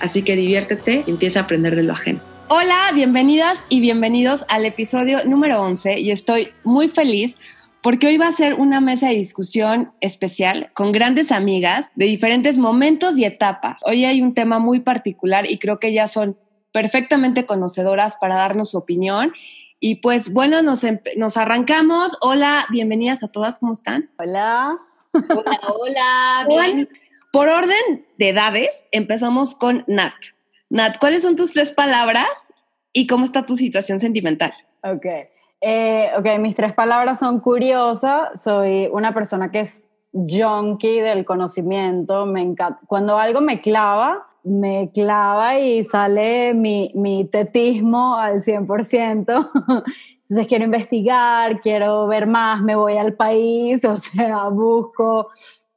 Así que diviértete y empieza a aprender de lo ajeno. Hola, bienvenidas y bienvenidos al episodio número 11 y estoy muy feliz porque hoy va a ser una mesa de discusión especial con grandes amigas de diferentes momentos y etapas. Hoy hay un tema muy particular y creo que ellas son perfectamente conocedoras para darnos su opinión. Y pues bueno, nos, nos arrancamos. Hola, bienvenidas a todas, ¿cómo están? Hola. Hola, hola. Bien. Por orden de edades, empezamos con Nat. Nat, ¿cuáles son tus tres palabras y cómo está tu situación sentimental? Ok. Eh, ok, mis tres palabras son curiosa. Soy una persona que es junkie del conocimiento. Me encanta. Cuando algo me clava, me clava y sale mi, mi tetismo al 100%. Entonces quiero investigar, quiero ver más, me voy al país, o sea, busco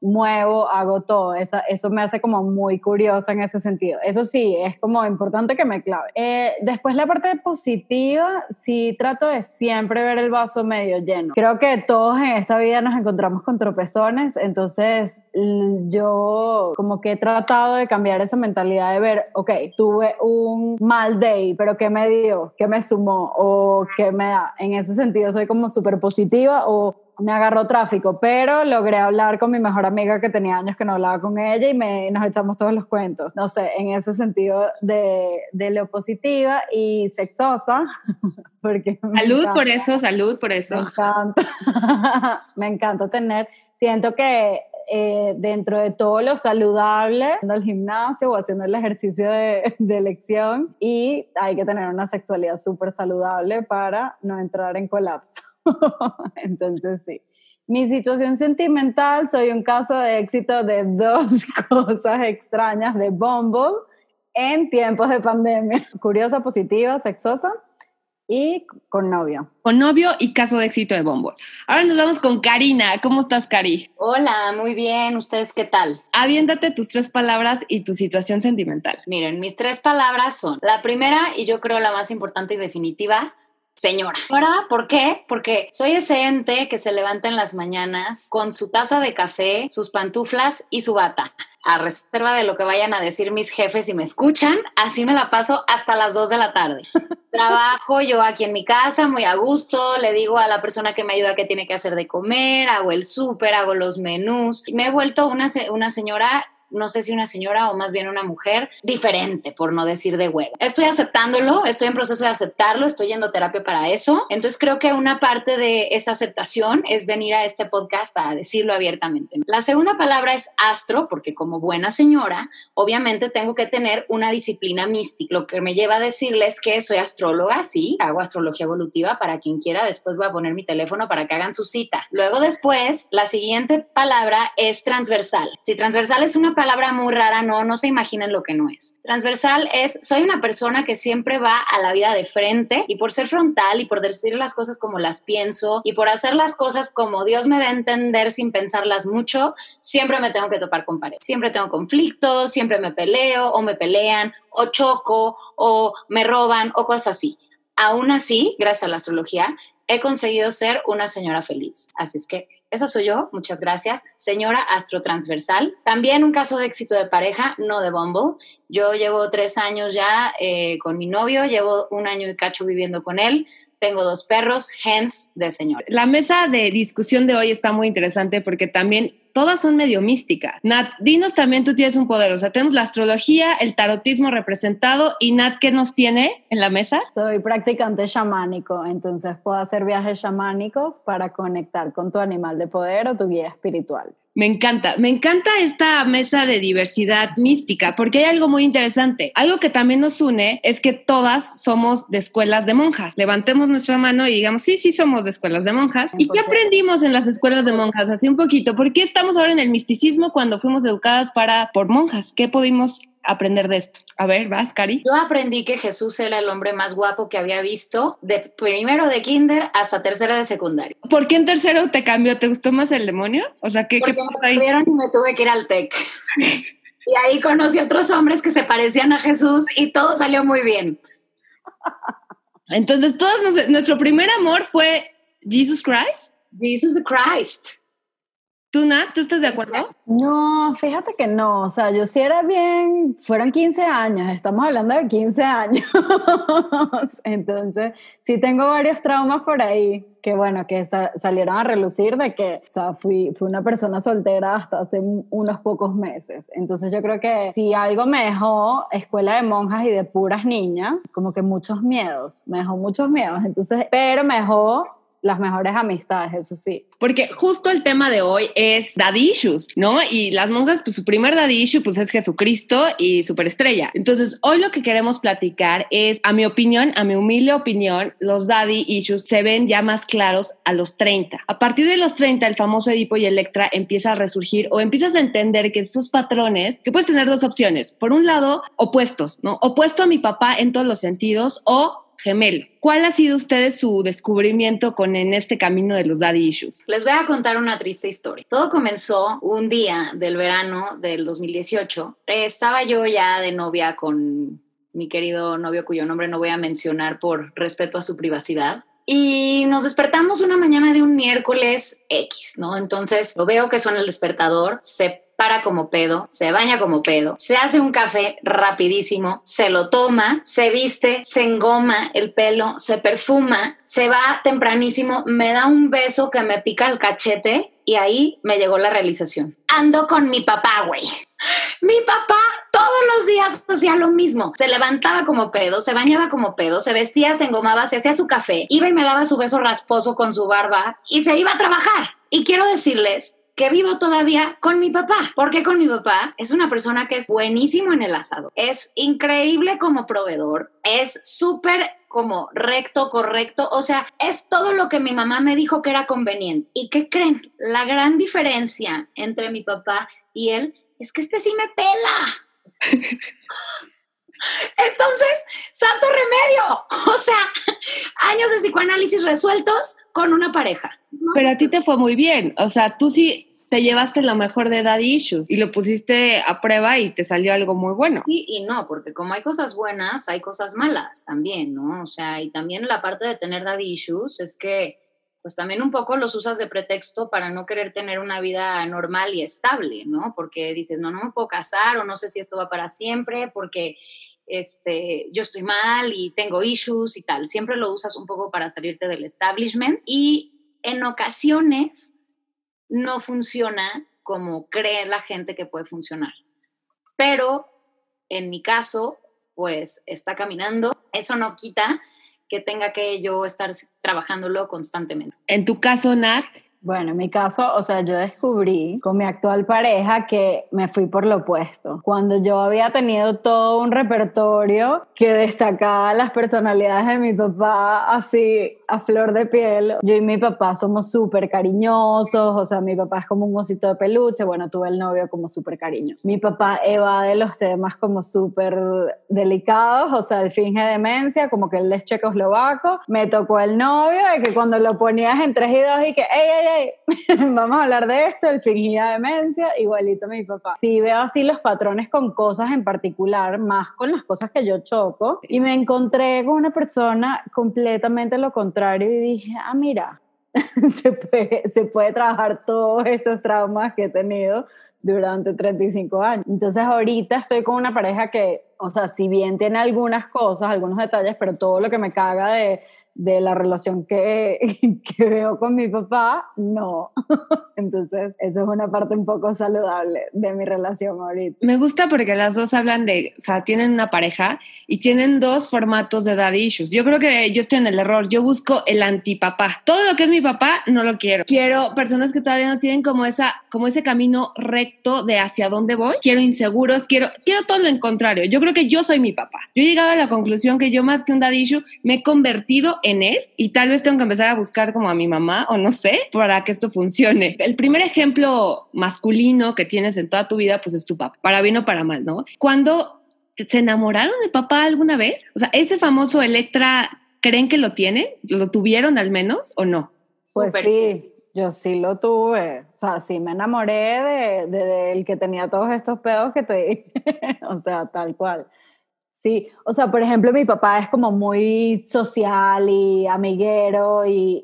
muevo, hago todo. Esa, eso me hace como muy curiosa en ese sentido. Eso sí, es como importante que me clave. Eh, después la parte positiva, sí trato de siempre ver el vaso medio lleno. Creo que todos en esta vida nos encontramos con tropezones, entonces yo como que he tratado de cambiar esa mentalidad de ver, ok, tuve un mal day, pero ¿qué me dio? ¿Qué me sumó? ¿O qué me da? En ese sentido soy como súper positiva o me agarró tráfico, pero logré hablar con mi mejor amiga que tenía años que no hablaba con ella y me, nos echamos todos los cuentos. No sé, en ese sentido de, de lo positiva y sexosa. Porque salud por eso, salud por eso. Me encanta, me encanta tener, siento que eh, dentro de todo lo saludable, haciendo el gimnasio o haciendo el ejercicio de, de elección y hay que tener una sexualidad súper saludable para no entrar en colapso. Entonces, sí. Mi situación sentimental, soy un caso de éxito de dos cosas extrañas de Bumble en tiempos de pandemia. Curiosa, positiva, sexosa y con novio. Con novio y caso de éxito de Bumble. Ahora nos vamos con Karina. ¿Cómo estás, Cari? Hola, muy bien. ¿Ustedes qué tal? Aviéntate tus tres palabras y tu situación sentimental. Miren, mis tres palabras son la primera y yo creo la más importante y definitiva, señora. Ahora, ¿por qué? Porque soy ese ente que se levanta en las mañanas con su taza de café, sus pantuflas y su bata. A reserva de lo que vayan a decir mis jefes y me escuchan, así me la paso hasta las 2 de la tarde. Trabajo yo aquí en mi casa, muy a gusto, le digo a la persona que me ayuda qué tiene que hacer de comer, hago el súper, hago los menús. Me he vuelto una, una señora no sé si una señora o más bien una mujer diferente, por no decir de huevo. Estoy aceptándolo, estoy en proceso de aceptarlo, estoy yendo terapia para eso. Entonces creo que una parte de esa aceptación es venir a este podcast a decirlo abiertamente. La segunda palabra es astro, porque como buena señora, obviamente tengo que tener una disciplina mística, lo que me lleva a decirles que soy astróloga, sí, hago astrología evolutiva para quien quiera, después voy a poner mi teléfono para que hagan su cita. Luego después, la siguiente palabra es transversal. Si transversal es una palabra muy rara, no, no se imaginen lo que no es. Transversal es, soy una persona que siempre va a la vida de frente y por ser frontal y por decir las cosas como las pienso y por hacer las cosas como Dios me da a entender sin pensarlas mucho, siempre me tengo que topar con pared. Siempre tengo conflictos, siempre me peleo o me pelean o choco o me roban o cosas así. Aún así, gracias a la astrología, he conseguido ser una señora feliz. Así es que esa soy yo, muchas gracias. Señora astrotransversal. También un caso de éxito de pareja, no de Bumble. Yo llevo tres años ya eh, con mi novio, llevo un año y cacho viviendo con él. Tengo dos perros, hens de señor. La mesa de discusión de hoy está muy interesante porque también todas son medio místicas. Nat, dinos también, tú tienes un poder, o sea, tenemos la astrología, el tarotismo representado y Nat, ¿qué nos tiene en la mesa? Soy practicante chamánico, entonces puedo hacer viajes chamánicos para conectar con tu animal de poder o tu guía espiritual. Me encanta, me encanta esta mesa de diversidad mística, porque hay algo muy interesante. Algo que también nos une es que todas somos de escuelas de monjas. Levantemos nuestra mano y digamos, sí, sí somos de escuelas de monjas. ¿Y qué aprendimos en las escuelas de monjas? Así un poquito. ¿Por qué estamos ahora en el misticismo cuando fuimos educadas para, por monjas? ¿Qué pudimos aprender de esto? A ver, vas, Cari. Yo aprendí que Jesús era el hombre más guapo que había visto de primero de kinder hasta tercero de secundaria. ¿Por qué en tercero te cambió? ¿Te gustó más el demonio? O sea, ¿qué, Porque ¿qué pasó me ahí? corrieron y me tuve que ir al TEC. y ahí conocí otros hombres que se parecían a Jesús y todo salió muy bien. Entonces, todos nos- nuestro primer amor fue Jesus Christ. Jesus Christ. ¿Tú, Nat? ¿Tú estás de acuerdo? No, fíjate que no, o sea, yo sí era bien, fueron 15 años, estamos hablando de 15 años, entonces sí tengo varios traumas por ahí, que bueno, que sa- salieron a relucir de que, o sea, fui, fui una persona soltera hasta hace un- unos pocos meses, entonces yo creo que si algo me dejó escuela de monjas y de puras niñas, como que muchos miedos, me dejó muchos miedos, entonces, pero me dejó las mejores amistades, eso sí. Porque justo el tema de hoy es daddy issues, ¿no? Y las monjas, pues su primer daddy issue, pues es Jesucristo y superestrella. Entonces, hoy lo que queremos platicar es, a mi opinión, a mi humilde opinión, los daddy issues se ven ya más claros a los 30. A partir de los 30, el famoso Edipo y Electra empieza a resurgir o empiezas a entender que esos patrones, que puedes tener dos opciones. Por un lado, opuestos, ¿no? Opuesto a mi papá en todos los sentidos o gemelo. ¿Cuál ha sido ustedes su descubrimiento con en este camino de los daddy issues? Les voy a contar una triste historia. Todo comenzó un día del verano del 2018. Estaba yo ya de novia con mi querido novio cuyo nombre no voy a mencionar por respeto a su privacidad. Y nos despertamos una mañana de un miércoles X, ¿no? Entonces lo veo que suena el despertador, se para como pedo, se baña como pedo, se hace un café rapidísimo, se lo toma, se viste, se engoma el pelo, se perfuma, se va tempranísimo, me da un beso que me pica el cachete y ahí me llegó la realización. Ando con mi papá, güey. Mi papá todos los días hacía lo mismo. Se levantaba como pedo, se bañaba como pedo, se vestía, se engomaba, se hacía su café, iba y me daba su beso rasposo con su barba y se iba a trabajar. Y quiero decirles que vivo todavía con mi papá. porque con mi papá? Es una persona que es buenísimo en el asado. Es increíble como proveedor. Es súper como recto, correcto. O sea, es todo lo que mi mamá me dijo que era conveniente. ¿Y qué creen? La gran diferencia entre mi papá y él es que este sí me pela. Entonces, santo remedio. O sea, años de psicoanálisis resueltos con una pareja. ¿no? Pero a ti te fue muy bien. O sea, tú sí te llevaste lo mejor de Daddy Issues y lo pusiste a prueba y te salió algo muy bueno. Sí y no, porque como hay cosas buenas, hay cosas malas también, ¿no? O sea, y también la parte de tener daddy issues es que pues también un poco los usas de pretexto para no querer tener una vida normal y estable, ¿no? Porque dices, no, no me puedo casar o no sé si esto va para siempre porque este, yo estoy mal y tengo issues y tal. Siempre lo usas un poco para salirte del establishment y en ocasiones no funciona como cree la gente que puede funcionar. Pero en mi caso, pues está caminando. Eso no quita que tenga que yo estar trabajándolo constantemente. En tu caso, Nat, Bueno, en mi caso, o sea, yo descubrí con mi actual pareja que me fui por lo opuesto. Cuando yo había tenido todo un repertorio que destacaba las personalidades de mi papá así a flor de piel, yo y mi papá somos súper cariñosos, o sea, mi papá es como un osito de peluche, bueno, tuve el novio como súper cariño. Mi papá evade los temas como súper delicados, o sea, él finge demencia, como que él es checoslovaco. Me tocó el novio de que cuando lo ponías en 3 y 2 y que, ey, ey, vamos a hablar de esto, él fingía demencia, igualito mi papá. Sí veo así los patrones con cosas en particular, más con las cosas que yo choco, y me encontré con una persona completamente lo contrario y dije, ah, mira, se puede, se puede trabajar todos estos traumas que he tenido durante 35 años. Entonces ahorita estoy con una pareja que, o sea, si bien tiene algunas cosas, algunos detalles, pero todo lo que me caga de, de la relación que, que veo con mi papá, no. Entonces, eso es una parte un poco saludable de mi relación ahorita. me gusta porque las dos hablan de, o sea, tienen una pareja y tienen dos formatos de daddy issues. Yo creo que yo estoy en el error. Yo busco el antipapá. Todo lo que es mi papá no lo quiero. Quiero personas que todavía no tienen como esa, como ese camino recto de hacia dónde voy. Quiero inseguros. Quiero, quiero todo lo contrario. Yo creo que yo soy mi papá. Yo he llegado a la conclusión que yo más que un daddy issue me he convertido en él y tal vez tengo que empezar a buscar como a mi mamá o no sé para que esto funcione. El primer ejemplo masculino que tienes en toda tu vida pues es tu papá, para bien o para mal, ¿no? Cuando ¿se enamoraron de papá alguna vez? O sea, ese famoso Electra, ¿creen que lo tienen? ¿Lo tuvieron al menos o no? Pues sí, yo sí lo tuve. O sea, sí me enamoré de, del que tenía todos estos pedos que te dije. o sea, tal cual. Sí, o sea, por ejemplo, mi papá es como muy social y amiguero y,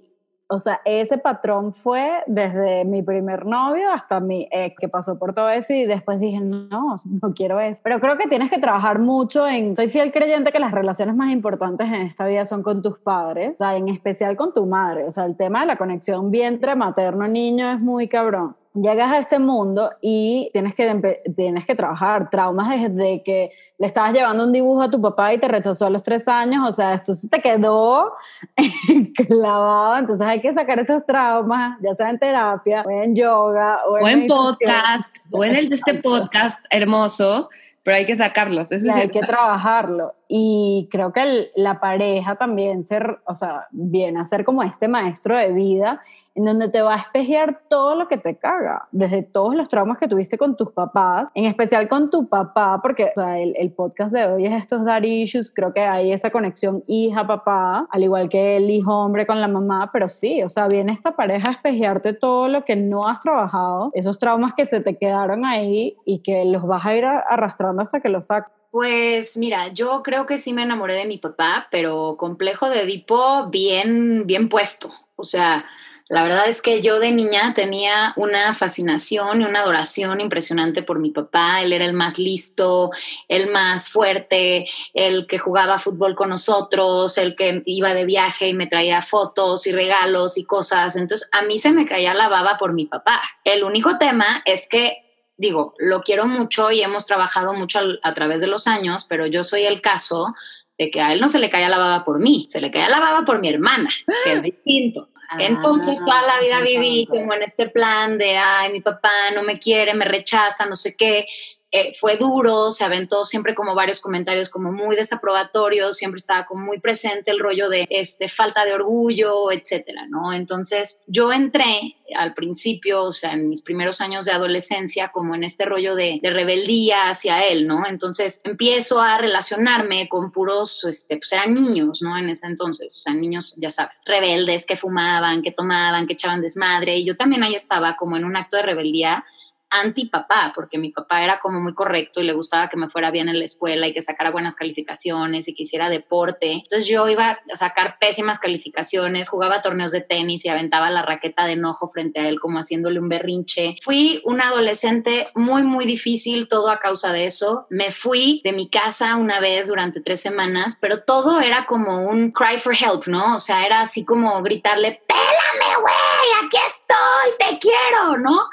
o sea, ese patrón fue desde mi primer novio hasta mi ex, que pasó por todo eso y después dije, no, no quiero eso. Pero creo que tienes que trabajar mucho en, soy fiel creyente que las relaciones más importantes en esta vida son con tus padres, o sea, en especial con tu madre. O sea, el tema de la conexión vientre materno-niño es muy cabrón llegas a este mundo y tienes que, tienes que trabajar traumas desde que le estabas llevando un dibujo a tu papá y te rechazó a los tres años, o sea, esto se te quedó clavado, entonces hay que sacar esos traumas, ya sea en terapia, o en yoga, o, en, podcast, o en el de este podcast hermoso, pero hay que sacarlos. Hay que trabajarlo. Y creo que la pareja también ser, o sea, viene a ser como este maestro de vida en donde te va a espejear todo lo que te caga, desde todos los traumas que tuviste con tus papás, en especial con tu papá, porque el, podcast de hoy es estos daddy issues, creo que hay esa conexión hija-papá, al igual que el hijo-hombre con la mamá, pero sí, o sea, viene esta pareja a espejearte todo lo que no has trabajado, esos traumas que se te quedaron ahí y que los vas a ir arrastrando hasta que los saques. Pues mira, yo creo que sí me enamoré de mi papá, pero complejo de Edipo bien, bien puesto. O sea, la verdad es que yo de niña tenía una fascinación y una adoración impresionante por mi papá. Él era el más listo, el más fuerte, el que jugaba fútbol con nosotros, el que iba de viaje y me traía fotos y regalos y cosas. Entonces a mí se me caía la baba por mi papá. El único tema es que digo, lo quiero mucho y hemos trabajado mucho a, través de los años, pero yo soy el caso de que a él no se le caía la baba por mí, se le caía la baba por mi hermana, que es distinto. Entonces toda la vida viví como en este plan de, ay, mi papá no me quiere, me rechaza, no sé qué. Eh, fue duro, se aventó siempre como varios comentarios como muy desaprobatorios, siempre estaba como muy presente el rollo de este, falta de orgullo, etcétera, ¿no? Entonces yo entré al principio, o sea, en mis primeros años de adolescencia, como en este rollo de, rebeldía hacia él, ¿no? Entonces empiezo a relacionarme con puros, este, pues eran niños, ¿no? En ese entonces, o sea, niños, ya sabes, rebeldes que fumaban, que tomaban, que echaban desmadre, y yo también ahí estaba como en un acto de rebeldía anti papá, porque mi papá era como muy correcto y le gustaba que me fuera bien en la escuela y que sacara buenas calificaciones y que hiciera deporte. Entonces yo iba a sacar pésimas calificaciones, jugaba torneos de tenis y aventaba la raqueta de enojo frente a él como haciéndole un berrinche. Fui una adolescente muy, muy difícil, todo a causa de eso. Me fui de mi casa una vez durante tres semanas, pero todo era como un cry for help, ¿no? O sea, era así como gritarle, pélame, güey, aquí estoy, te quiero, ¿no?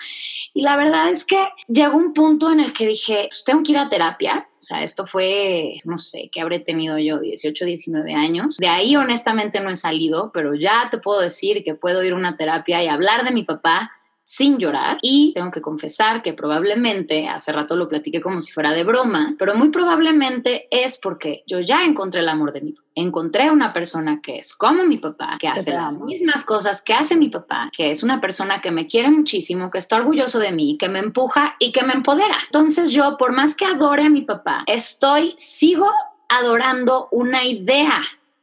Y la verdad es que llegó un punto en el que dije, pues tengo que ir a terapia. O sea, esto fue, no sé, que habré tenido yo 18, 19 años. De ahí honestamente no he salido, pero ya te puedo decir que puedo ir a una terapia y hablar de mi papá sin llorar y tengo que confesar que probablemente, hace rato lo platiqué como si fuera de broma, pero muy probablemente es porque yo ya encontré el amor de mi papá. Encontré una persona que es como mi papá, que hace las mismas cosas que hace mi papá, que es una persona que me quiere muchísimo, que está orgulloso de mí, que me empuja y que me empodera. Entonces yo, por más que adore a mi papá, estoy, sigo adorando una idea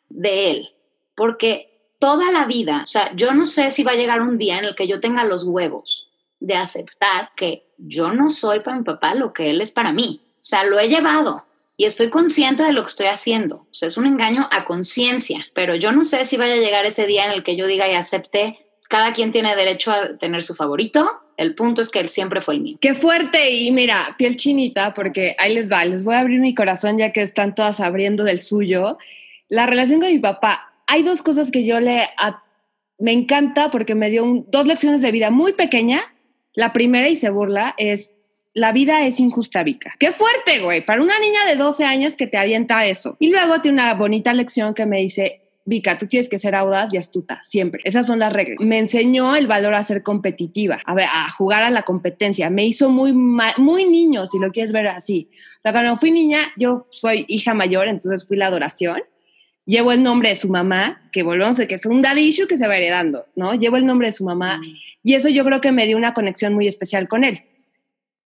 de él, porque toda la vida, o sea, yo no sé si va a llegar un día en el que yo tenga los huevos de aceptar que yo no soy para mi papá lo que él es para mí. O sea, lo he llevado y estoy consciente de lo que estoy haciendo. O sea, es un engaño a conciencia, pero yo no sé si vaya a llegar ese día en el que yo diga y acepte, cada quien tiene derecho a tener su favorito. El punto es que él siempre fue el mío. Qué fuerte y mira, piel chinita, porque ahí les va, les voy a abrir mi corazón ya que están todas abriendo del suyo. La relación con mi papá hay dos cosas que yo le... me encanta porque me dio dos lecciones de vida muy pequeña. La primera, y se burla, es la vida es injusta, Vika. Qué fuerte, güey, para una niña de 12 años que te avienta eso. Y luego tiene una bonita lección que me dice, Vika, tú tienes que ser audaz y astuta, siempre. Esas son las reglas. Me enseñó el valor a ser competitiva, a, a jugar a la competencia. Me hizo muy, muy niño, si lo quieres ver así. O sea, cuando fui niña, yo soy hija mayor, entonces fui la adoración llevo el nombre de su mamá, que volvemos a que es un dadillo que se va heredando, ¿no? Llevo el nombre de su mamá mm. y eso yo creo que me dio una conexión muy especial con él.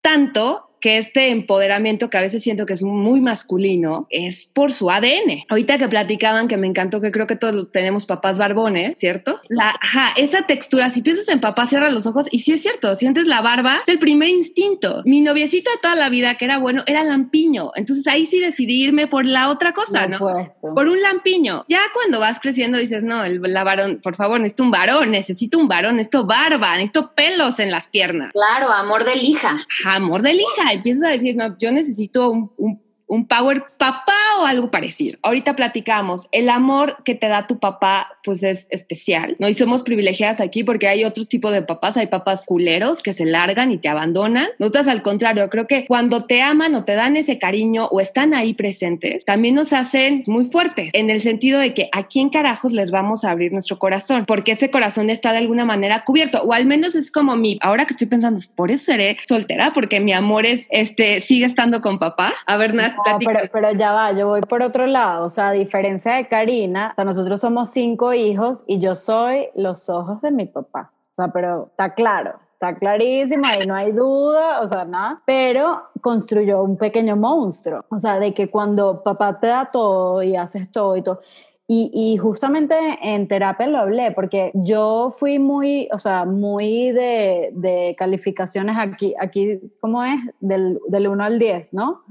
Tanto que este empoderamiento que a veces siento que es muy masculino es por su ADN. Ahorita que platicaban, que me encantó, que creo que todos tenemos papás barbones, ¿cierto? La, ajá, esa textura, si piensas en papá, cierra los ojos y sí es cierto, sientes la barba, es el primer instinto. Mi noviecito de toda la vida, que era bueno, era lampiño. Entonces ahí sí decidí irme por la otra cosa, ¿no? Por un lampiño. Ya cuando vas creciendo dices, no, el, la varón, por favor, necesito un varón, necesito un varón, necesito barba, necesito pelos en las piernas. Claro, amor de lija. Amor de lija. Empiezas a decir, no, yo necesito un, un power papá o algo parecido. Ahorita platicamos, el amor que te da tu papá pues es especial, ¿no? Y somos privilegiadas aquí porque hay otros tipos de papás, hay papás culeros que se largan y te abandonan. Nosotras al contrario, creo que cuando te aman o te dan ese cariño o están ahí presentes, también nos hacen muy fuertes en el sentido de que a quién carajos les vamos a abrir nuestro corazón, porque ese corazón está de alguna manera cubierto o al menos es como mi, ahora que estoy pensando, por eso seré soltera porque mi amor es este sigue estando con papá. A ver, Nat, pero, pero ya va, yo voy por otro lado. O sea, a diferencia de Karina, o sea, nosotros somos cinco hijos y yo soy los ojos de mi papá. O sea, pero está claro, está clarísimo, ahí no hay duda, o sea, nada. Pero construyó un pequeño monstruo. O sea, de que cuando papá te da todo y haces todo y todo. Y, y, justamente en terapia lo hablé, porque yo fui muy, o sea, muy de, de calificaciones aquí, aquí, ¿cómo es? Del, del 1 al 10, ¿no?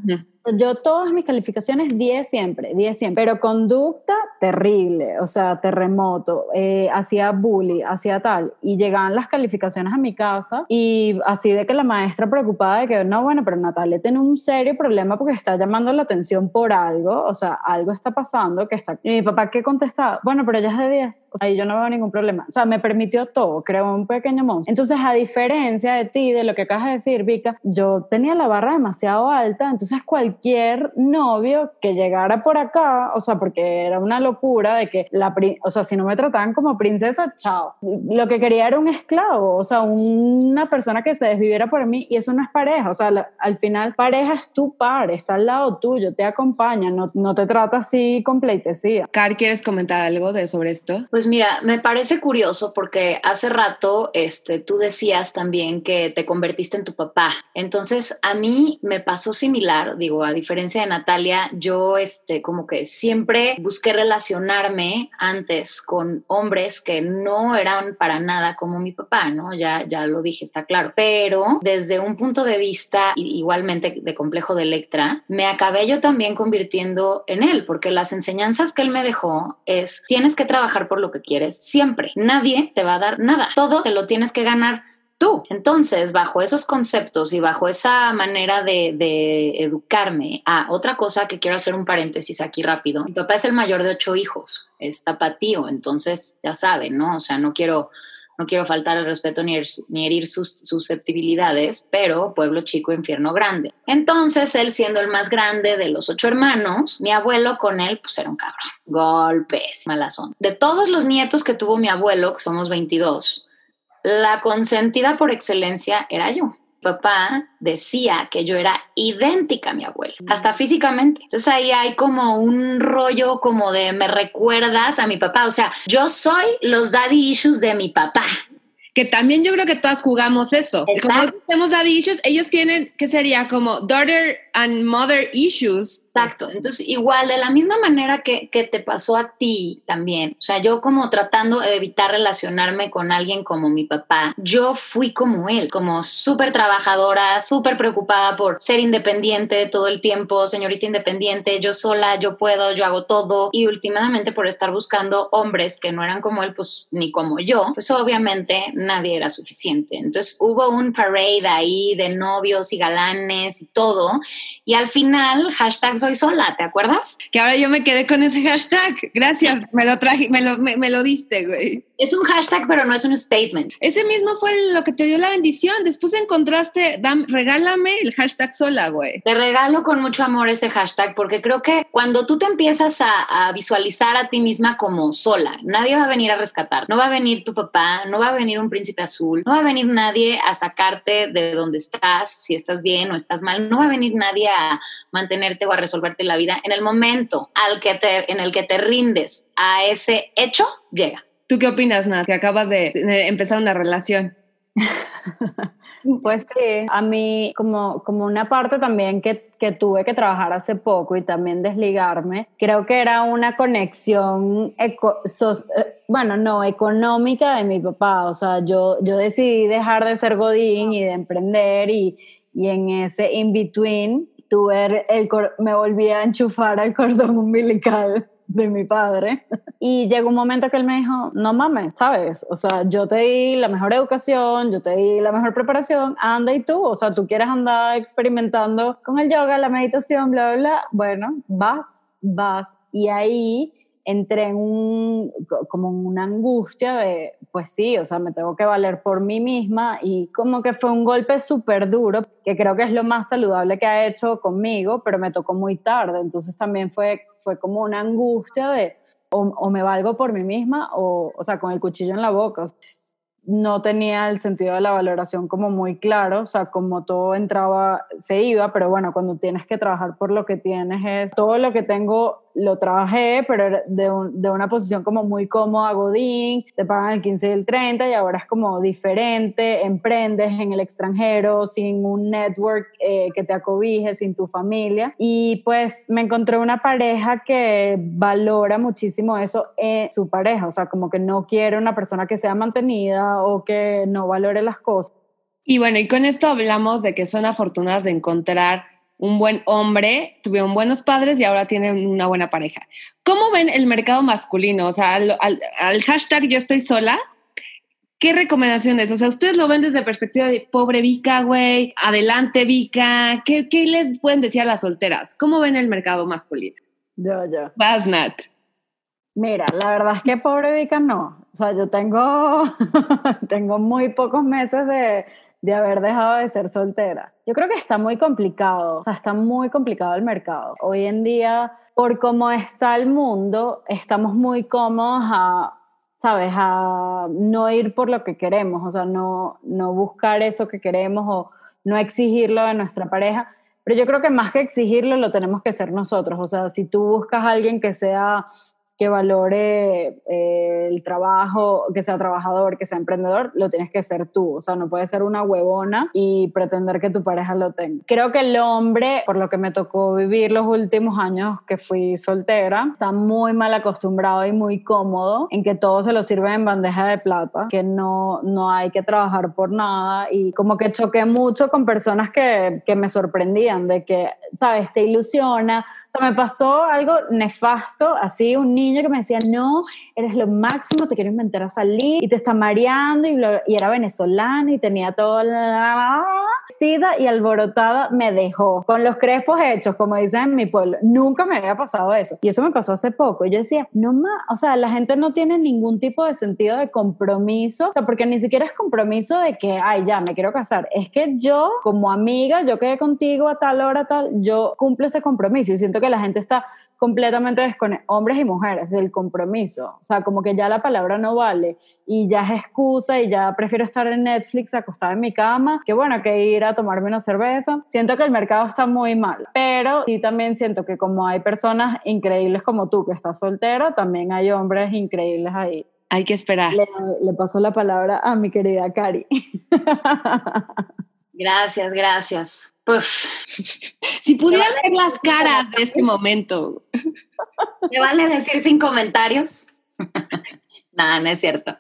Yo todas mis calificaciones 10 siempre, 10 siempre, pero conducta terrible, o sea, terremoto, eh, hacía bully, hacía tal, y llegaban las calificaciones a mi casa y así de que la maestra preocupada de que, no, bueno, pero Natalia tiene un serio problema porque está llamando la atención por algo, o sea, algo está pasando que está... Y mi papá, ¿qué contestaba? Bueno, pero ella es de 10, o sea, y yo no veo ningún problema. O sea, me permitió todo, creó un pequeño monstruo. Entonces, a diferencia de ti, de lo que acabas de decir, Vika, yo tenía la barra demasiado alta, entonces cualquier cualquier novio que llegara por acá, o sea, porque era una locura de que la, o sea, si no me trataban como princesa, chao. Lo que quería era un esclavo, o sea, una persona que se desviviera por mí y eso no es pareja, o sea, al final pareja es tu par, está al lado tuyo, te acompaña, no, no te trata así con pleitesía. Car, ¿quieres comentar algo de sobre esto? Pues mira, me parece curioso porque hace rato este, tú decías también que te convertiste en tu papá. Entonces, a mí me pasó similar, digo, a diferencia de Natalia, yo este, como que siempre busqué relacionarme antes con hombres que no eran para nada como mi papá, ¿no? Ya, ya lo dije, está claro. Pero desde un punto de vista igualmente de complejo de Electra, me acabé yo también convirtiendo en él, porque las enseñanzas que él me dejó es, tienes que trabajar por lo que quieres siempre. Nadie te va a dar nada. Todo te lo tienes que ganar tú. Entonces, bajo esos conceptos y bajo esa manera de, educarme, a otra cosa que quiero hacer un paréntesis aquí rápido. Mi papá es el mayor de ocho hijos, es tapatío, entonces ya saben, ¿no? O sea, no quiero no quiero faltar el respeto ni, ni, herir sus susceptibilidades, pero pueblo chico, infierno grande. Entonces, él siendo el más grande de los ocho hermanos, mi abuelo con él, pues era un cabrón. Golpes, malazón. De todos los nietos que tuvo mi abuelo, que somos 22, la consentida por excelencia era yo. Papá decía que yo era idéntica a mi abuelo, hasta físicamente. Entonces ahí hay como un rollo como de me recuerdas a mi papá. O sea, yo soy los daddy issues de mi papá que también yo creo que todas jugamos eso. Exacto. Como tenemos daddy issues, ellos tienen, ¿qué sería? Como daughter and mother issues. Exacto. Entonces, igual, de la misma manera que, que, te pasó a ti también. O sea, yo como tratando de evitar relacionarme con alguien como mi papá, yo fui como él, como súper trabajadora, súper preocupada por ser independiente todo el tiempo, señorita independiente, yo sola, yo puedo, yo hago todo. Y últimamente por estar buscando hombres que no eran como él, pues ni como yo, pues obviamente nadie era suficiente. Entonces hubo un parade ahí de novios y galanes y todo. Y al final, hashtag soy sola, ¿te acuerdas? Que ahora yo me quedé con ese hashtag. Gracias, me lo traje, me lo, me, lo diste, güey. Es un hashtag, pero no es un statement. Ese mismo fue lo que te dio la bendición. Después encontraste, regálame el hashtag sola, güey. Te regalo con mucho amor ese hashtag porque creo que cuando tú te empiezas a, a visualizar a ti misma como sola, nadie va a venir a rescatar. No va a venir tu papá, no va a venir un príncipe azul, no va a venir nadie a sacarte de donde estás, si estás bien o estás mal, no va a venir nadie a mantenerte o a resolverte la vida. En el momento al que te, en el que te rindes a ese hecho, llega. ¿Tú qué opinas, Nat, que acabas de, empezar una relación? Pues sí, a mí como, como una parte también que, que tuve que trabajar hace poco y también desligarme, creo que era una conexión, eh, bueno, no, económica de mi papá. O sea, yo, yo decidí dejar de ser godín y de emprender y, y en ese in-between tuve el, me volví a enchufar al cordón umbilical de mi padre. Y llegó un momento que él me dijo, no mames, ¿sabes? O sea, yo te di la mejor educación, yo te di la mejor preparación, anda y tú, o sea, tú quieres andar experimentando con el yoga, la meditación, bla, bla, bla. Bueno, vas, vas. Y ahí entré en un, como una angustia de, pues sí, o sea, me tengo que valer por mí misma y como que fue un golpe súper duro, que creo que es lo más saludable que ha hecho conmigo, pero me tocó muy tarde, entonces también fue, fue como una angustia de, o, me valgo por mí misma, o, o sea, con el cuchillo en la boca. No tenía el sentido de la valoración como muy claro, o sea, como todo entraba, se iba, pero bueno, cuando tienes que trabajar por lo que tienes es todo lo que tengo lo trabajé, pero de, de, una posición como muy cómoda, Godín, te pagan el 15 y el 30 y ahora es como diferente, emprendes en el extranjero, sin un network eh, que te acobije, sin tu familia. Y pues me encontré una pareja que valora muchísimo eso en su pareja, o sea, como que no quiere una persona que sea mantenida o que no valore las cosas. Y bueno, y con esto hablamos de que son afortunadas de encontrar un buen hombre, tuvieron buenos padres y ahora tienen una buena pareja. ¿Cómo ven el mercado masculino? O sea, al, hashtag yo estoy sola, ¿qué recomendaciones? O sea, ustedes lo ven desde perspectiva de pobre Vika, güey, adelante Vika, ¿Qué, ¿qué, les pueden decir a las solteras? ¿Cómo ven el mercado masculino? Yo, yo. Vas, Nat. Mira, la verdad es que pobre Vika no. O sea, yo tengo, tengo muy pocos meses de, de haber dejado de ser soltera. Yo creo que está muy complicado, o sea, está muy complicado el mercado. Hoy en día, por cómo está el mundo, estamos muy cómodos a, ¿sabes?, a no ir por lo que queremos, o sea, no, no buscar eso que queremos o no exigirlo de nuestra pareja. Pero yo creo que más que exigirlo, lo tenemos que ser nosotros. O sea, si tú buscas a alguien que sea que valore eh, el trabajo, que sea trabajador, que sea emprendedor, lo tienes que ser tú. O sea, no puedes ser una huevona y pretender que tu pareja lo tenga. Creo que el hombre, por lo que me tocó vivir los últimos años que fui soltera, está muy mal acostumbrado y muy cómodo en que todo se lo sirve en bandeja de plata, que no, no hay que trabajar por nada y como que choqué mucho con personas que, que me sorprendían de que, ¿sabes? Te ilusiona. O sea, me pasó algo nefasto, así un niño que me decía, no, eres lo máximo, te quiero inventar a salir y te está mareando y, y era venezolana y tenía toda la y alborotada, me dejó con los crespos hechos, como dicen en mi pueblo. Nunca me había pasado eso. Y eso me pasó hace poco. Yo decía, no más, o sea, la gente no tiene ningún tipo de sentido de compromiso, o sea, porque ni siquiera es compromiso de que, ay, ya, me quiero casar. Es que yo, como amiga, yo quedé contigo a tal hora, tal, yo cumplo ese compromiso y siento que la gente está completamente desconectados, hombres y mujeres, del compromiso. O sea, como que ya la palabra no vale y ya es excusa y ya prefiero estar en Netflix acostada en mi cama que bueno, que ir a tomarme una cerveza. Siento que el mercado está muy mal, pero sí también siento que como hay personas increíbles como tú que estás soltera, también hay hombres increíbles ahí. Hay que esperar. Le, le paso la palabra a mi querida Cari. Gracias, gracias. Si pudieran ver las caras de este momento. ¿Me vale decir sin comentarios? Nada, no es cierto.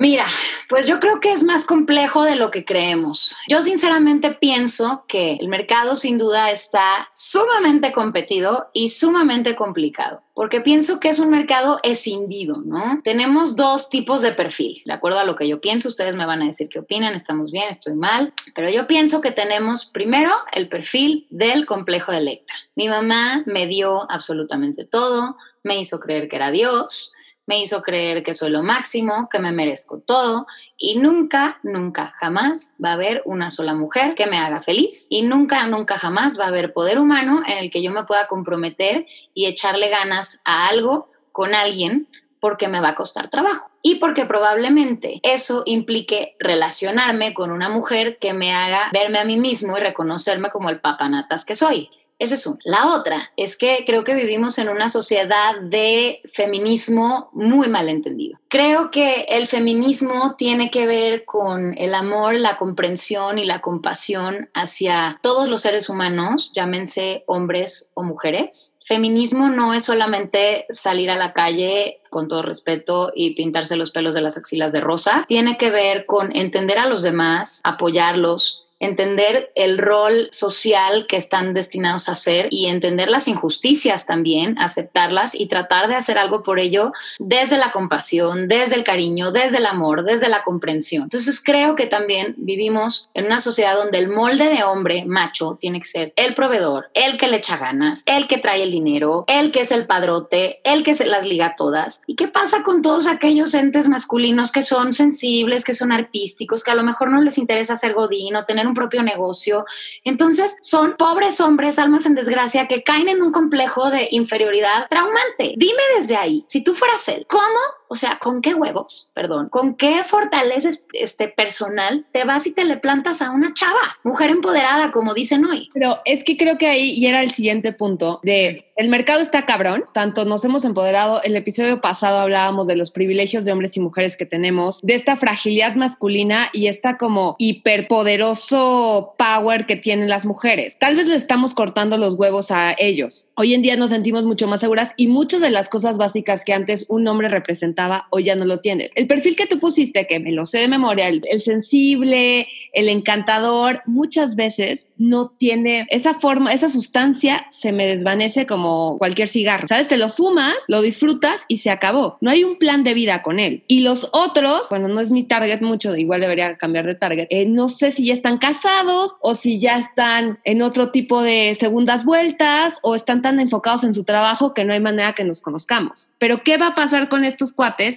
Mira, pues yo creo que es más complejo de lo que creemos. Yo sinceramente pienso que el mercado sin duda está sumamente competido y sumamente complicado, porque pienso que es un mercado escindido, ¿no? Tenemos dos tipos de perfil, de acuerdo a lo que yo pienso, ustedes me van a decir qué opinan, estamos bien, estoy mal, pero yo pienso que tenemos primero el perfil del complejo de Electra. Mi mamá me dio absolutamente todo, me hizo creer que era Dios, me hizo creer que soy lo máximo, que me merezco todo y nunca, nunca, jamás va a haber una sola mujer que me haga feliz y nunca, nunca, jamás va a haber poder humano en el que yo me pueda comprometer y echarle ganas a algo con alguien porque me va a costar trabajo. Y porque probablemente eso implique relacionarme con una mujer que me haga verme a mí mismo y reconocerme como el papanatas que soy Esa es una. La otra es que creo que vivimos en una sociedad de feminismo muy mal entendido. Creo que el feminismo tiene que ver con el amor, la comprensión y la compasión hacia todos los seres humanos, llámense hombres o mujeres. Feminismo no es solamente salir a la calle con todo respeto y pintarse los pelos de las axilas de rosa. Tiene que ver con entender a los demás, apoyarlos, entender el rol social que están destinados a hacer y entender las injusticias también, aceptarlas y tratar de hacer algo por ello desde la compasión, desde el cariño, desde el amor, desde la comprensión. Entonces creo que también vivimos en una sociedad donde el molde de hombre macho tiene que ser el proveedor, el que le echa ganas, el que trae el dinero, el que es el padrote, el que se las liga todas. ¿Y qué pasa con todos aquellos entes masculinos que son sensibles, que son artísticos, que a lo mejor no les interesa ser godín o tener un propio negocio. Entonces son pobres hombres, almas en desgracia, que caen en un complejo de inferioridad traumante. Dime desde ahí, si tú fueras él, ¿cómo? O sea, ¿con qué huevos? Perdón. ¿Con qué fortaleces este personal te vas y te le plantas a una chava? Mujer empoderada, como dicen hoy. Pero es que creo que ahí y era el siguiente punto de el mercado está cabrón, tanto nos hemos empoderado, el episodio pasado hablábamos de los privilegios de hombres y mujeres que tenemos, de esta fragilidad masculina y esta como hiperpoderoso power que tienen las mujeres. Tal vez le estamos cortando los huevos a ellos. Hoy en día nos sentimos mucho más seguras y muchas de las cosas básicas que antes un hombre representaba hoy ya no lo tienes. El perfil que tú pusiste, que me lo sé de memoria, el, el sensible, el encantador, muchas veces no tiene esa forma, esa sustancia se me desvanece como cualquier cigarro. ¿Sabes? Te lo fumas, lo disfrutas y se acabó. No hay un plan de vida con él. Y los otros, bueno, no es mi target mucho, igual debería cambiar de target. Eh, no sé si ya están casados o si ya están en otro tipo de segundas vueltas o están tan enfocados en su trabajo que no hay manera que nos conozcamos. Pero ¿qué va a pasar con estos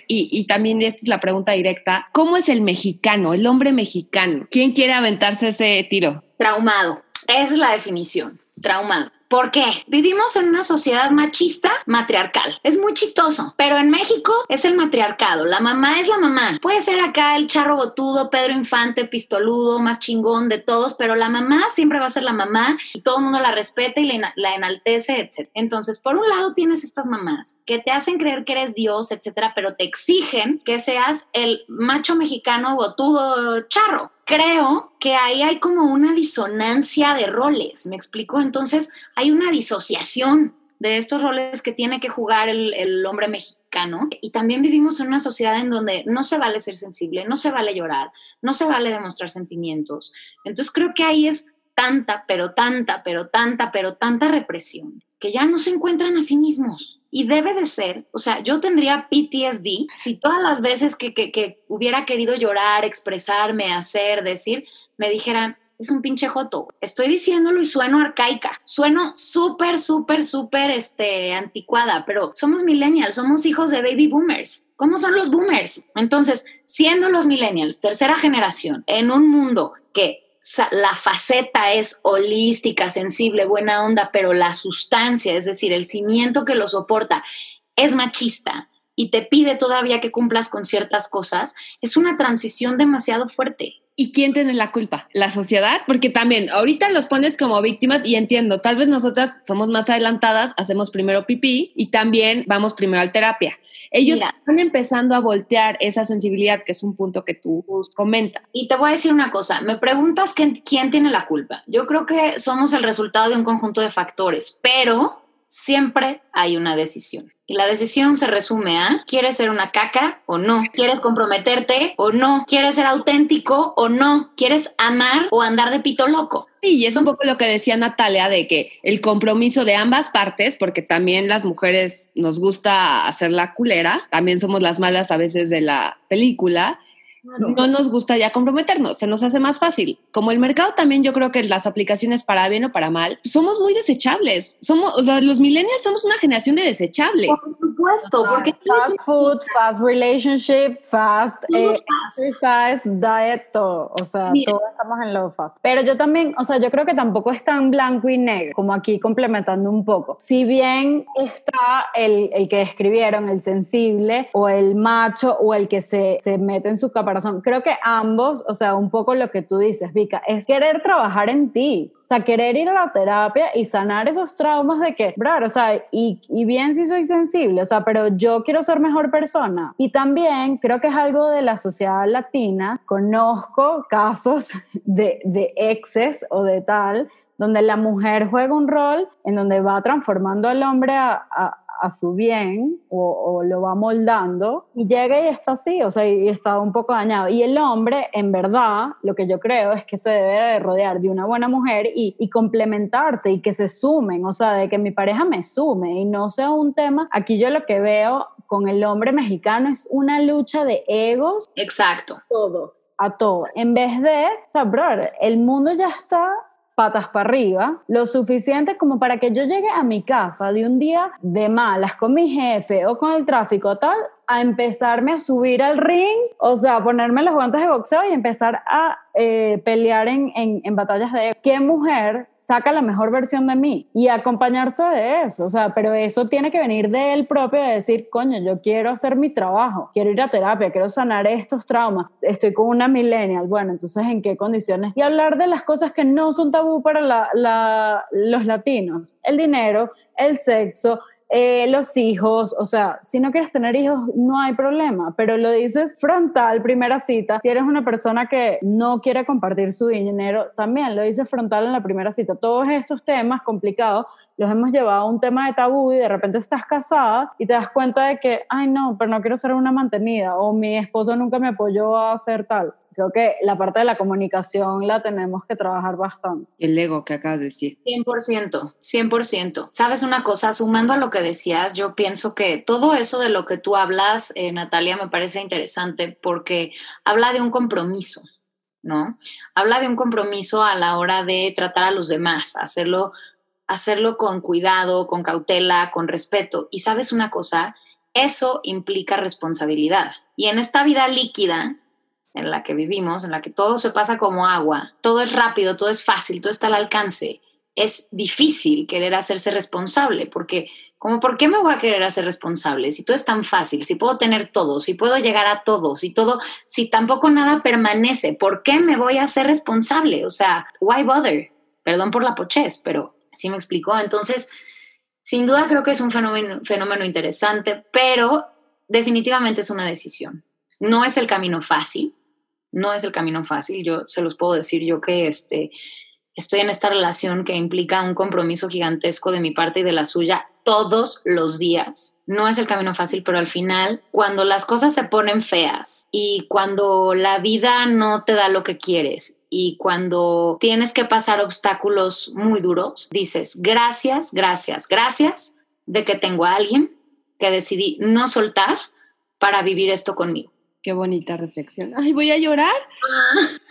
Y, y también esta es la pregunta directa. ¿Cómo es el mexicano, el hombre mexicano? ¿Quién quiere aventarse ese tiro? Traumado. Esa es la definición. Traumado. ¿Por qué? Vivimos en una sociedad machista matriarcal. Es muy chistoso, pero en México es el matriarcado. La mamá es la mamá. Puede ser acá el charro botudo, Pedro Infante, pistoludo, más chingón de todos, pero la mamá siempre va a ser la mamá y todo el mundo la respeta y la enaltece, etc. Entonces, por un lado tienes estas mamás que te hacen creer que eres Dios, etcétera, pero te exigen que seas el macho mexicano botudo charro creo que ahí hay como una disonancia de roles, ¿me explico? Entonces hay una disociación de estos roles que tiene que jugar el, hombre mexicano. Y también vivimos en una sociedad en donde no se vale ser sensible, no se vale llorar, no se vale demostrar sentimientos. Entonces creo que ahí es tanta, pero tanta, pero tanta, pero tanta represión que ya no se encuentran a sí mismos. Y debe de ser, o sea, yo tendría PTSD si todas las veces que, que, hubiera querido llorar, expresarme, hacer, decir, me dijeran, es un pinche joto. Estoy diciéndolo y sueno arcaica. Sueno súper, súper, súper este, anticuada, pero somos millennials, somos hijos de baby boomers. ¿Cómo son los boomers? Entonces, siendo los millennials, tercera generación, en un mundo que la faceta es holística, sensible, buena onda, pero la sustancia, es decir, el cimiento que lo soporta, es machista y te pide todavía que cumplas con ciertas cosas, es una transición demasiado fuerte. ¿Y quién tiene la culpa? ¿La sociedad? Porque también ahorita los pones como víctimas y entiendo, tal vez nosotras somos más adelantadas, hacemos primero pipí y también vamos primero al terapia. Ellos están empezando a voltear esa sensibilidad, que es un punto que tú comentas. Y te voy a decir una cosa, me preguntas quién, quién tiene la culpa. Yo creo que somos el resultado de un conjunto de factores, pero siempre hay una decisión. Y la decisión se resume a, ¿quieres ser una caca o no? ¿Quieres comprometerte o no? ¿Quieres ser auténtico o no? ¿Quieres amar o andar de pito loco? Sí, y es un poco lo que decía Natalia de que el compromiso de ambas partes, porque también las mujeres nos gusta hacer la culera, también somos las malas a veces de la película, no nos gusta ya comprometernos, se nos hace más fácil. Como el mercado también yo creo que las aplicaciones para bien o para mal, somos muy desechables. Somos, los millennials somos una generación de desechables. Por supuesto, porque fast food, fast relationship, fast, eh, fast diet, todo. O sea, todos estamos en low fast. Pero yo también, o sea, yo creo que tampoco es tan blanco y negro, como aquí complementando un poco. Si bien está el, el que escribieron, el sensible, o el macho, o el que se, se mete en su capacidad caparazón. Creo que ambos, o sea, un poco lo que tú dices, Vika, es querer trabajar en ti. O sea, querer ir a la terapia y sanar esos traumas de que, bro, o sea, y, y bien si soy sensible, o sea, pero yo quiero ser mejor persona. Y también creo que es algo de la sociedad latina. Conozco casos de, de exes o de tal, donde la mujer juega un rol en donde va transformando al hombre a, a su bien o, lo va moldando y llega y está así, o sea, y está un poco dañado. Y el hombre, en verdad, lo que yo creo es que se debe de rodear de una buena mujer y, y complementarse y que se sumen, o sea, de que mi pareja me sume y no sea un tema. Aquí yo lo que veo con el hombre mexicano es una lucha de egos. Exacto. Todo, a todo. En vez de, o sea, bro, el mundo ya está patas para arriba, lo suficiente como para que yo llegue a mi casa de un día de malas con mi jefe o con el tráfico tal, a empezarme a subir al ring, o sea, ponerme los guantes de boxeo y empezar a eh, pelear en, en, en batallas de... ¿Qué mujer saca la mejor versión de mí y acompañarse de eso, o sea, pero eso tiene que venir de él propio de decir, coño, yo quiero hacer mi trabajo, quiero ir a terapia, quiero sanar estos traumas, estoy con una millennial, bueno, entonces, ¿en qué condiciones? Y hablar de las cosas que no son tabú para los latinos, el dinero, el sexo, eh, los hijos, o sea, si no quieres tener hijos, no hay problema, pero lo dices frontal, primera cita. Si eres una persona que no quiere compartir su dinero, también lo dices frontal en la primera cita. Todos estos temas complicados los hemos llevado a un tema de tabú y de repente estás casada y te das cuenta de que, ay no, pero no quiero ser una mantenida o mi esposo nunca me apoyó a hacer tal creo que la parte de la comunicación la tenemos que trabajar bastante. El ego que acabas de decir. 100%, 100%. ¿Sabes una cosa? Sumando a lo que decías, yo pienso que todo eso de lo que tú hablas, eh, Natalia, me parece interesante porque habla de un compromiso, ¿no? Habla de un compromiso a la hora de tratar a los demás, hacerlo, hacerlo con cuidado, con cautela, con respeto. Y sabes una cosa, eso implica responsabilidad. Y en esta vida líquida, en la que vivimos, en la que todo se pasa como agua, todo es rápido, todo es fácil, todo está al alcance, es difícil querer hacerse responsable, porque como, ¿por qué me voy a querer hacer responsable? Si todo es tan fácil, si puedo tener todo, si puedo llegar a todo, si todo, si tampoco nada permanece, ¿por qué me voy a hacer responsable? O sea, why bother? Perdón por la pochez, pero sí me explicó. Entonces, sin duda creo que es un fenómeno, fenómeno interesante, pero definitivamente es una decisión. No es el camino fácil, no es el camino fácil. Yo se los puedo decir yo que este, estoy en esta relación que implica un compromiso gigantesco de mi parte y de la suya todos los días. No es el camino fácil, pero al final, cuando las cosas se ponen feas y cuando la vida no te da lo que quieres y cuando tienes que pasar obstáculos muy duros, dices, gracias, gracias, gracias de que tengo a alguien que decidí no soltar para vivir esto conmigo. Qué bonita reflexión. Ay, voy a llorar.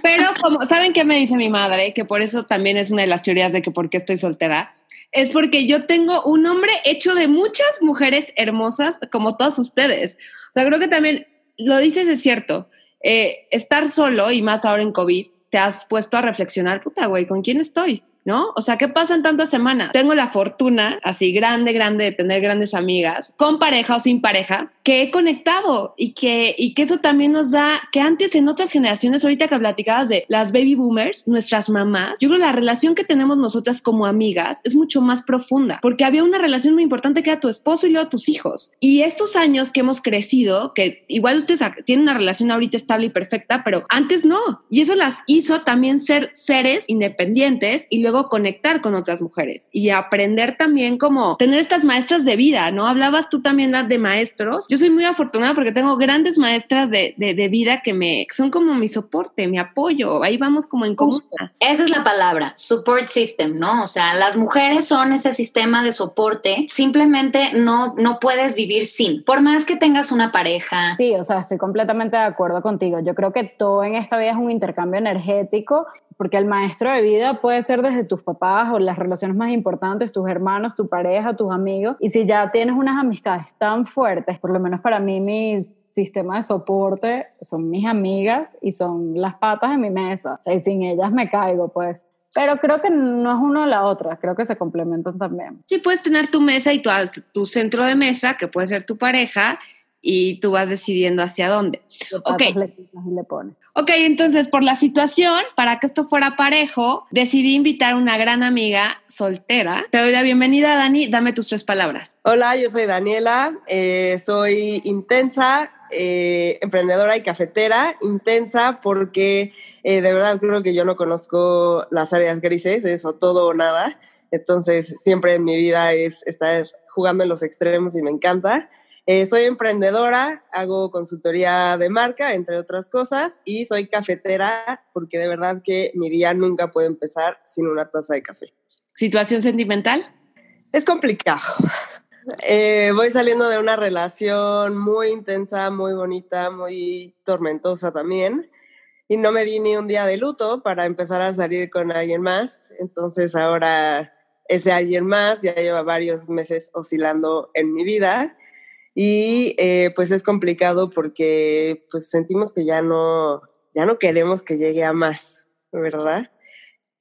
Pero como, ¿saben qué me dice mi madre? Que por eso también es una de las teorías de que por qué estoy soltera. Es porque yo tengo un hombre hecho de muchas mujeres hermosas como todas ustedes. O sea, creo que también lo dices es cierto. Eh, estar solo y más ahora en COVID, te has puesto a reflexionar, puta, güey, ¿con quién estoy? ¿No? O sea, ¿qué pasa en tantas semanas? Tengo la fortuna, así grande, grande, de tener grandes amigas, con pareja o sin pareja, que he conectado y que, y que eso también nos da, que antes en otras generaciones, ahorita que platicabas de las baby boomers, nuestras mamás, yo creo que la relación que tenemos nosotras como amigas es mucho más profunda, porque había una relación muy importante que era tu esposo y luego tus hijos. Y estos años que hemos crecido, que igual ustedes tienen una relación ahorita estable y perfecta, pero antes no. Y eso las hizo también ser seres independientes y luego luego conectar con otras mujeres y aprender también como tener estas maestras de vida, ¿no? Hablabas tú también de maestros. Yo soy muy afortunada porque tengo grandes maestras de, de, vida que me son como mi soporte, mi apoyo. Ahí vamos como en común. Esa es la palabra, support system, ¿no? O sea, las mujeres son ese sistema de soporte. Simplemente no, no puedes vivir sin, por más que tengas una pareja. Sí, o sea, estoy completamente de acuerdo contigo. Yo creo que todo en esta vida es un intercambio energético porque el maestro de vida puede ser desde tus papás o las relaciones más importantes, tus hermanos, tu pareja, tus amigos. Y si ya tienes unas amistades tan fuertes, por lo menos para mí mi sistema de soporte son mis amigas y son las patas de mi mesa. O sea, y sin ellas me caigo, pues. Pero creo que no es uno la otra, creo que se complementan también. Sí, puedes tener tu mesa y tu, tu centro de mesa, que puede ser tu pareja, y tú vas decidiendo hacia dónde. Ok. Le pone. ok, entonces por la situación, para que esto fuera parejo, decidí invitar a una gran amiga soltera. Te doy la bienvenida, Dani. Dame tus tres palabras. Hola, yo soy Daniela. Eh, soy intensa, eh, emprendedora y cafetera. Intensa porque eh, de verdad creo que yo no conozco las áreas grises, eso todo o nada. Entonces siempre en mi vida es estar jugando en los extremos y me encanta. Eh, soy emprendedora, hago consultoría de marca, entre otras cosas, y soy cafetera porque de verdad que mi día nunca puede empezar sin una taza de café. ¿Situación sentimental? Es complicado. Eh, voy saliendo de una relación muy intensa, muy bonita, muy tormentosa también. Y no me di ni un día de luto para empezar a salir con alguien más. Entonces ahora ese alguien más ya lleva varios meses oscilando en mi vida y eh, pues es complicado porque pues sentimos que ya no, ya no queremos que llegue a más, ¿verdad?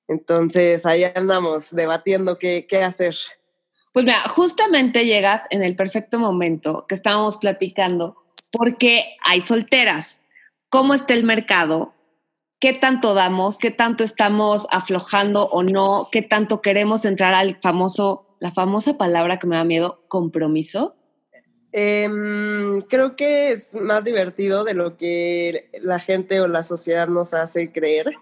Entonces ahí andamos debatiendo qué, qué hacer. Pues mira, justamente llegas en el perfecto momento que estábamos platicando porque hay solteras. ¿Cómo está el mercado? ¿Qué tanto damos? ¿Qué tanto estamos aflojando o no? ¿Qué tanto queremos entrar al famoso, la famosa palabra que me da miedo, compromiso? Em, creo que es más divertido de lo que la gente o la sociedad nos hace creer.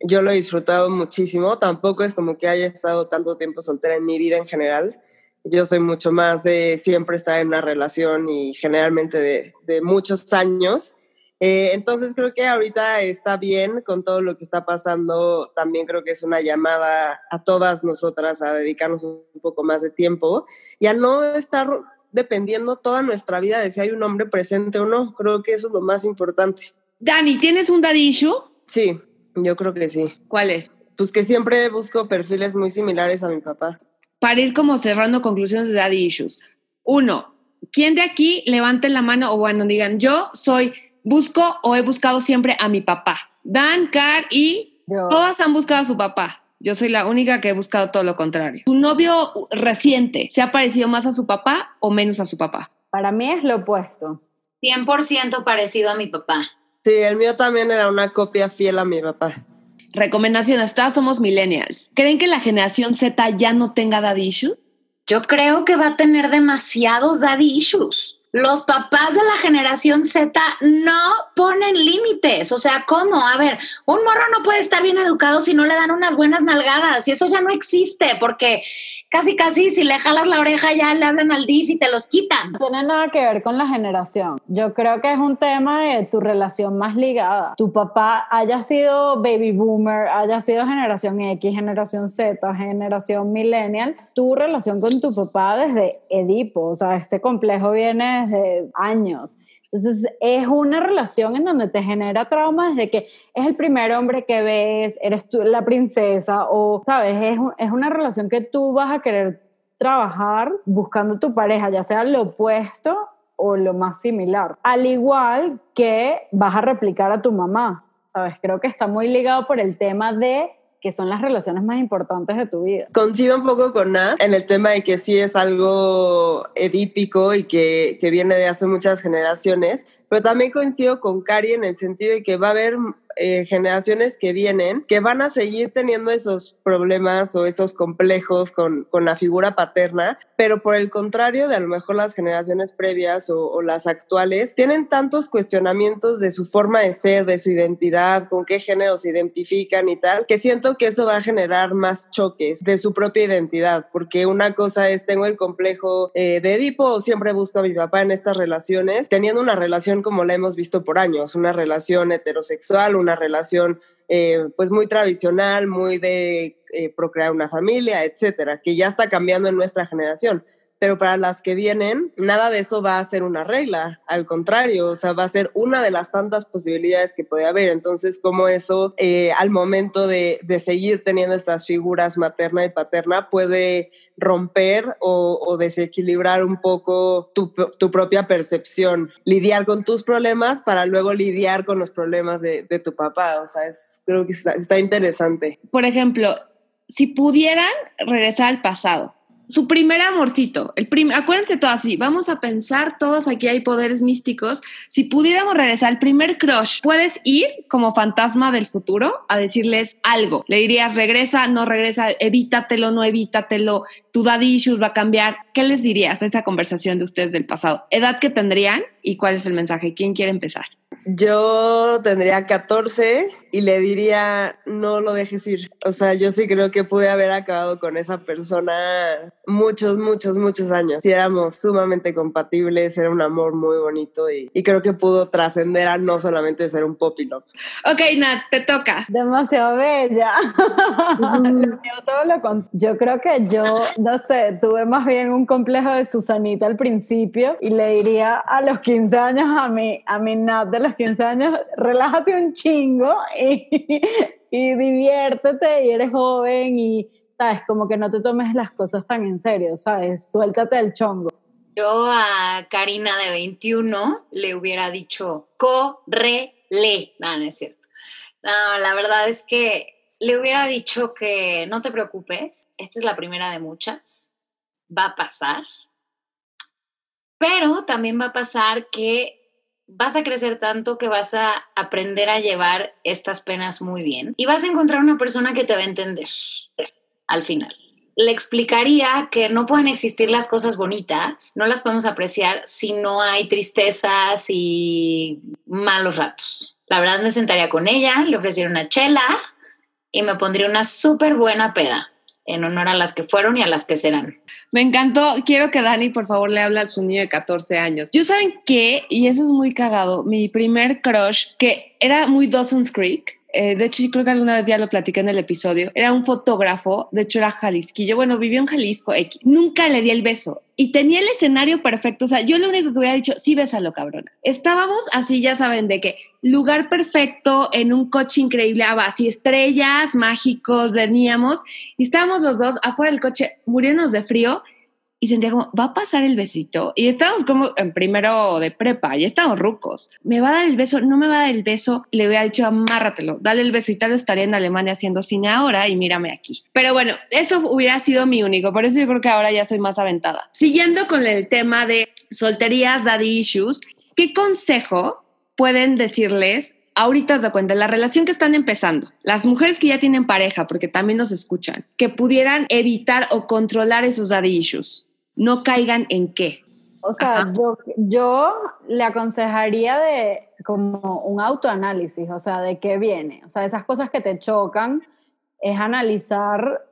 Yo lo he disfrutado muchísimo, tampoco es como que haya estado tanto tiempo soltera en mi vida en general. Yo soy mucho más de siempre estar en una relación y generalmente de, de muchos años. Eh, entonces creo que ahorita está bien con todo lo que está pasando. También creo que es una llamada a todas nosotras a dedicarnos un poco más de tiempo y a no estar dependiendo toda nuestra vida de si hay un hombre presente o no. Creo que eso es lo más importante. Dani, ¿tienes un daddy issue? Sí, yo creo que sí. ¿Cuál es? Pues que siempre busco perfiles muy similares a mi papá. Para ir como cerrando conclusiones de daddy issues. Uno, ¿quién de aquí levante la mano o bueno, digan, yo soy, busco o he buscado siempre a mi papá? Dan, Car y todas han buscado a su papá. Yo soy la única que he buscado todo lo contrario. ¿Tu novio reciente se ha parecido más a su papá o menos a su papá? Para mí es lo opuesto. 100% parecido a mi papá. Sí, el mío también era una copia fiel a mi papá. Recomendaciones, todas somos millennials. ¿Creen que la generación Z ya no tenga daddy issues? Yo creo que va a tener demasiados daddy issues los papás de la generación Z no ponen límites. O sea, ¿cómo? A ver, un morro no puede estar bien educado si no le dan unas buenas nalgadas y eso ya no existe porque casi, casi si le jalas la oreja ya le hablan al DIF y te los quitan. No tiene nada que ver con la generación. Yo creo que es un tema de tu relación más ligada. Tu papá haya sido baby boomer, haya sido generación X, generación Z, generación millennial, tu relación con tu papá desde Edipo, o sea, este complejo viene desde años. Entonces, es una relación en donde te genera trauma desde que es el primer hombre que ves, eres tú la princesa, o, ¿sabes? Es, es una relación que tú vas a querer trabajar buscando tu pareja, ya sea lo opuesto o lo más similar. Al igual que vas a replicar a tu mamá, ¿sabes? Creo que está muy ligado por el tema de que son las relaciones más importantes de tu vida. Coincido un poco con Nat en el tema de que sí es algo edípico y que, que viene de hace muchas generaciones, pero también coincido con Cari en el sentido de que va a haber eh, generaciones que vienen que van a seguir teniendo esos problemas o esos complejos con, con, la figura paterna, pero por el contrario de a lo mejor las generaciones previas o, las actuales tienen tantos cuestionamientos de su forma de ser, de su identidad, con qué género se identifican y tal, que siento que eso va a generar más choques de su propia identidad, porque una cosa es tengo el complejo eh, de Edipo siempre busco a mi papá en estas relaciones, teniendo una relación como la hemos visto por años, una relación heterosexual, una relación eh, pues muy tradicional, muy de eh, procrear una familia, etcétera, que ya está cambiando en nuestra generación. Pero para las que vienen, nada de eso va a ser una regla, al contrario, o sea, va a ser una de las tantas posibilidades que puede haber. Entonces, como eso, eh, al momento de, de, seguir teniendo estas figuras materna y paterna, puede romper o, desequilibrar un poco tu, tu, propia percepción, lidiar con tus problemas para luego lidiar con los problemas de, de tu papá. O sea, es, creo que está interesante. Por ejemplo, si pudieran regresar al pasado, su primer amorcito, el prim acuérdense todo así, vamos a pensar todos aquí hay poderes místicos, si pudiéramos regresar al primer crush, puedes ir como fantasma del futuro a decirles algo, le dirías regresa, no regresa, evítatelo, no evítatelo, tu daddy issues va a cambiar, ¿qué les dirías a esa conversación de ustedes del pasado? ¿Edad que tendrían y cuál es el mensaje? ¿Quién quiere empezar? Yo tendría 14 y le diría, no lo dejes ir. O sea, yo sí creo que pude haber acabado con esa persona muchos, muchos, muchos años. Si éramos sumamente compatibles, era un amor muy bonito y, creo que pudo trascender a no solamente ser un pop y Ok, Nat, te toca. Demasiado bella. yo creo que yo, no sé, tuve más bien un complejo de Susanita al principio y le diría a los 15 años a mi, a mi Nat de los 15 años, relájate un chingo y, diviértete y eres joven y, ¿sabes? Como que no te tomes las cosas tan en serio, ¿sabes? Suéltate el chongo. Yo a Karina de 21 le hubiera dicho, corre-le. No, no es cierto. No, la verdad es que le hubiera dicho que no te preocupes, esta es la primera de muchas, va a pasar, pero también va a pasar que vas a crecer tanto que vas a aprender a llevar estas penas muy bien y vas a encontrar una persona que te va a entender al final. Le explicaría que no pueden existir las cosas bonitas, no las podemos apreciar si no hay tristezas y malos ratos. La verdad me sentaría con ella, le ofreciera una chela y me pondría una súper buena peda en honor a las que fueron y a las que serán. Me encantó. Quiero que Dani, por favor, le hable a su niño de 14 años. Yo saben qué, y eso es muy cagado, mi primer crush, que era muy Dawson's Creek, eh, de hecho, yo creo que alguna vez ya lo platiqué en el episodio. Era un fotógrafo, de hecho era jalisquillo. Bueno, vivió en Jalisco. X. Nunca le di el beso. Y tenía el escenario perfecto. O sea, yo lo único que hubiera dicho, sí, bésalo, cabrona. Estábamos así, ya saben, de que lugar perfecto, en un coche increíble, ah, así estrellas, mágicos, veníamos. Y estábamos los dos afuera del coche, muriéndonos de frío y sentía como, va a pasar el besito. Y estábamos como en primero de prepa, y estábamos rucos. ¿Me va a dar el beso? ¿No me va a dar el beso? Le había dicho, amárratelo, dale el beso y tal vez estaría en Alemania haciendo cine ahora y mírame aquí. Pero bueno, eso hubiera sido mi único, por eso yo creo que ahora ya soy más aventada. Siguiendo con el tema de solterías, daddy issues, ¿qué consejo pueden decirles ahorita se cuenta, la relación que están empezando, las mujeres que ya tienen pareja, porque también nos escuchan, que pudieran evitar o controlar esos daddy issues no caigan en qué. O sea, yo, yo le aconsejaría de como un autoanálisis, o sea, de qué viene. O sea, esas cosas que te chocan es analizar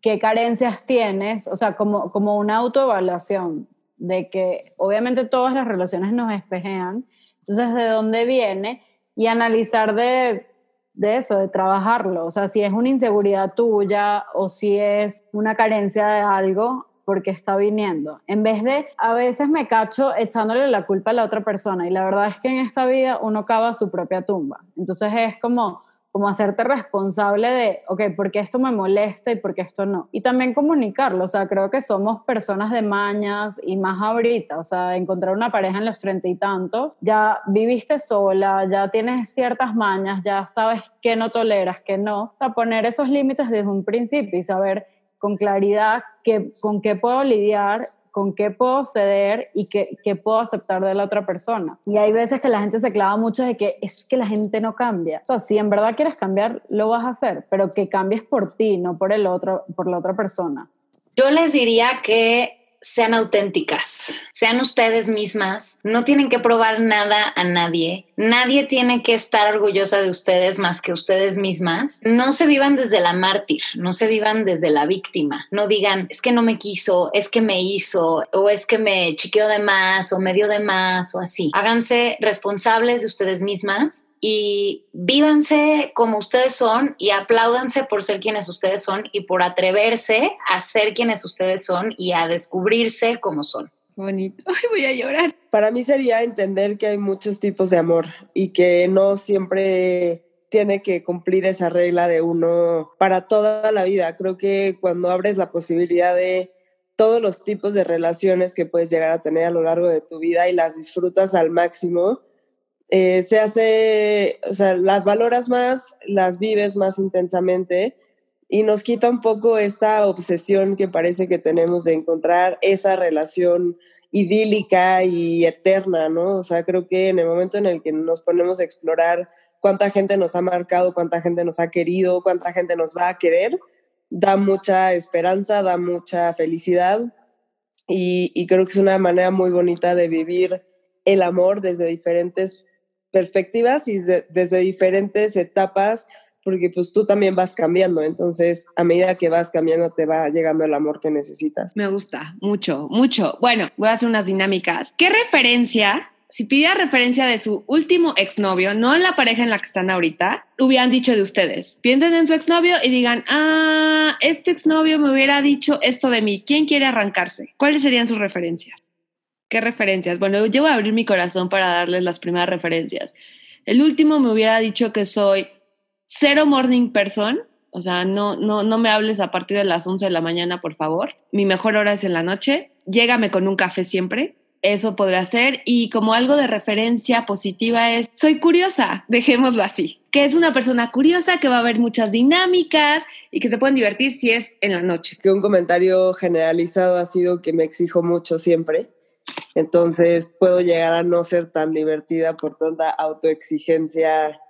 qué carencias tienes, o sea, como, como una autoevaluación de que obviamente todas las relaciones nos espejean, entonces de dónde viene y analizar de, de eso, de trabajarlo, o sea, si es una inseguridad tuya o si es una carencia de algo, porque está viniendo. En vez de, a veces me cacho echándole la culpa a la otra persona y la verdad es que en esta vida uno cava su propia tumba. Entonces es como, como hacerte responsable de, ok, ¿por qué esto me molesta y por qué esto no? Y también comunicarlo, o sea, creo que somos personas de mañas y más ahorita, o sea, encontrar una pareja en los treinta y tantos, ya viviste sola, ya tienes ciertas mañas, ya sabes qué no toleras, qué no, o sea, poner esos límites desde un principio y saber con claridad con qué puedo lidiar, con qué puedo ceder y qué, qué, puedo aceptar de la otra persona. Y hay veces que la gente se clava mucho de que es que la gente no cambia. O sea, si en verdad quieres cambiar, lo vas a hacer, pero que cambies por ti, no por el otro, por la otra persona. Yo les diría que sean auténticas, sean ustedes mismas, no tienen que probar nada a nadie, nadie tiene que estar orgullosa de ustedes más que ustedes mismas. No se vivan desde la mártir, no se vivan desde la víctima, no digan es que no me quiso, es que me hizo o es que me chiqueó de más o me dio de más o así. Háganse responsables de ustedes mismas y vívanse como ustedes son y apláudanse por ser quienes ustedes son y por atreverse a ser quienes ustedes son y a descubrirse como son. Bonito. Ay, voy a llorar. Para mí sería entender que hay muchos tipos de amor y que no siempre tiene que cumplir esa regla de uno para toda la vida. Creo que cuando abres la posibilidad de todos los tipos de relaciones que puedes llegar a tener a lo largo de tu vida y las disfrutas al máximo, eh, se hace, o sea, las valoras más, las vives más intensamente y nos quita un poco esta obsesión que parece que tenemos de encontrar esa relación idílica y eterna, ¿no? O sea, creo que en el momento en el que nos ponemos a explorar cuánta gente nos ha marcado, cuánta gente nos ha querido, cuánta gente nos va a querer, da mucha esperanza, da mucha felicidad y, creo que es una manera muy bonita de vivir el amor desde diferentes perspectivas y desde diferentes etapas porque pues tú también vas cambiando, entonces a medida que vas cambiando te va llegando el amor que necesitas. Me gusta, mucho, mucho. Bueno, voy a hacer unas dinámicas. ¿Qué referencia, si pidiera referencia de su último exnovio, no en la pareja en la que están ahorita, hubieran dicho de ustedes? Piensen en su exnovio y digan, ah, este exnovio me hubiera dicho esto de mí, ¿quién quiere arrancarse? ¿Cuáles serían sus referencias? ¿Qué referencias? Bueno, yo voy a abrir mi corazón para darles las primeras referencias. El último me hubiera dicho que soy cero morning person, o sea, no, no, no me hables a partir de las 11 de la mañana, por favor. Mi mejor hora es en la noche. Llégame con un café siempre. Eso podría ser. Y como algo de referencia positiva es, soy curiosa, dejémoslo así. Que es una persona curiosa, que va a haber muchas dinámicas y que se pueden divertir si es en la noche. Que un comentario generalizado ha sido que me exijo mucho siempre. Entonces puedo llegar a no ser tan divertida por tanta autoexigencia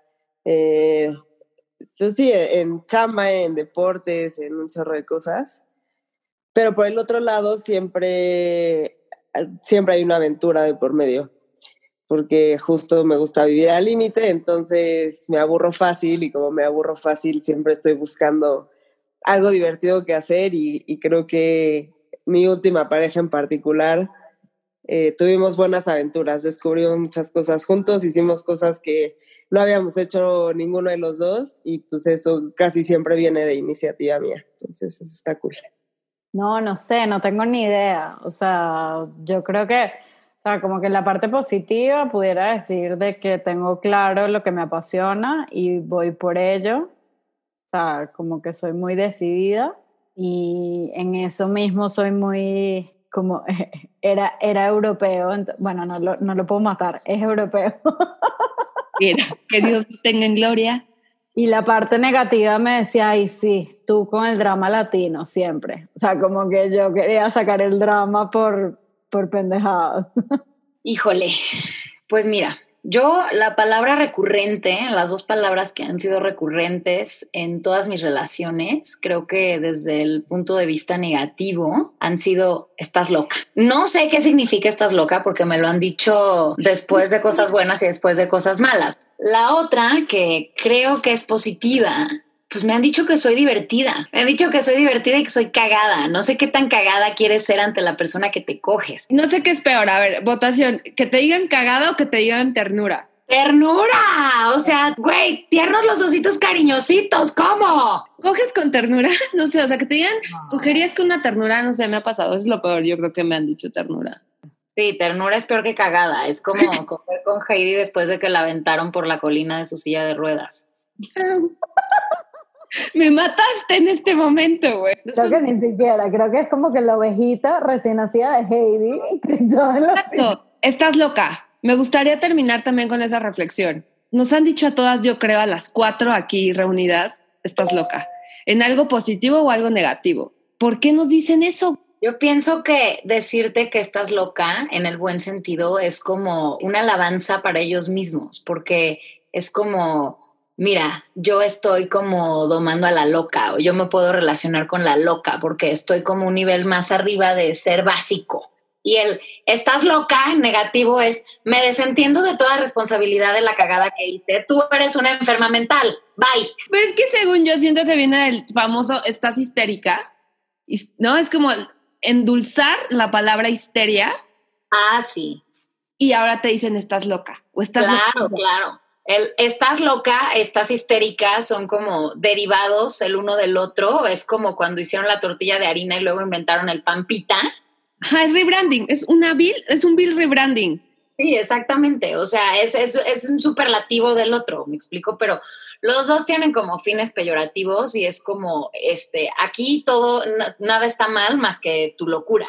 eh, pues sí, en chamba, en deportes, en un chorro de cosas. Pero por el otro lado siempre, siempre hay una aventura de por medio, porque justo me gusta vivir al límite, entonces me aburro fácil y como me aburro fácil siempre estoy buscando algo divertido que hacer y, creo que mi última pareja en particular eh, tuvimos buenas aventuras, descubrimos muchas cosas juntos, hicimos cosas que no habíamos hecho ninguno de los dos y pues eso casi siempre viene de iniciativa mía. Entonces eso está cool. No, no sé, no tengo ni idea. O sea, yo creo que, o sea, como que la parte positiva pudiera decir de que tengo claro lo que me apasiona y voy por ello. O sea, como que soy muy decidida y en eso mismo soy muy, como, era, era europeo. Bueno, no lo, no lo puedo matar, es europeo. que Dios tenga en gloria. Y la parte negativa me decía, ay, sí, tú con el drama latino siempre. O sea, como que yo quería sacar el drama por, por pendejadas. Híjole, pues mira, yo la palabra recurrente, las dos palabras que han sido recurrentes en todas mis relaciones, creo que desde el punto de vista negativo han sido estás loca. No sé qué significa estás loca porque me lo han dicho después de cosas buenas y después de cosas malas. La otra que creo que es positiva pues me han dicho que soy divertida. Me han dicho que soy divertida y que soy cagada. No sé qué tan cagada quieres ser ante la persona que te coges. No sé qué es peor. A ver, votación, que te digan cagada o que te digan ternura. Ternura, o sea, güey, tiernos los ositos cariñositos, ¿cómo? ¿Coges con ternura? No sé, o sea, que te digan, cogerías con una ternura, no sé, me ha pasado, es lo peor, yo creo que me han dicho ternura. Sí, ternura es peor que cagada, es como coger con Heidi después de que la aventaron por la colina de su silla de ruedas. Me mataste en este momento, güey. Creo que ni siquiera, creo que es como que la ovejita recién nacida de Heidi. Exacto, estás loca. Me gustaría terminar también con esa reflexión. Nos han dicho a todas, yo creo, a las cuatro aquí reunidas, estás loca. ¿En algo positivo o algo negativo? ¿Por qué nos dicen eso? Yo pienso que decirte que estás loca, en el buen sentido, es como una alabanza para ellos mismos, porque es como mira, yo estoy como domando a la loca o yo me puedo relacionar con la loca porque estoy como un nivel más arriba de ser básico. Y el estás loca negativo es me desentiendo de toda responsabilidad de la cagada que hice. Tú eres una enferma mental. Bye. Pero es que según yo siento que viene el famoso estás histérica. ¿No? Es como endulzar la palabra histeria. Ah, sí. Y ahora te dicen estás loca o estás Claro, claro. El estás loca, estás histérica, son como derivados el uno del otro. Es como cuando hicieron la tortilla de harina y luego inventaron el pan pita. es rebranding, es una bill, es un bill rebranding. Sí, exactamente. O sea, es, es, un superlativo del otro, me explico, pero los dos tienen como fines peyorativos y es como, este, aquí todo, nada está mal más que tu locura.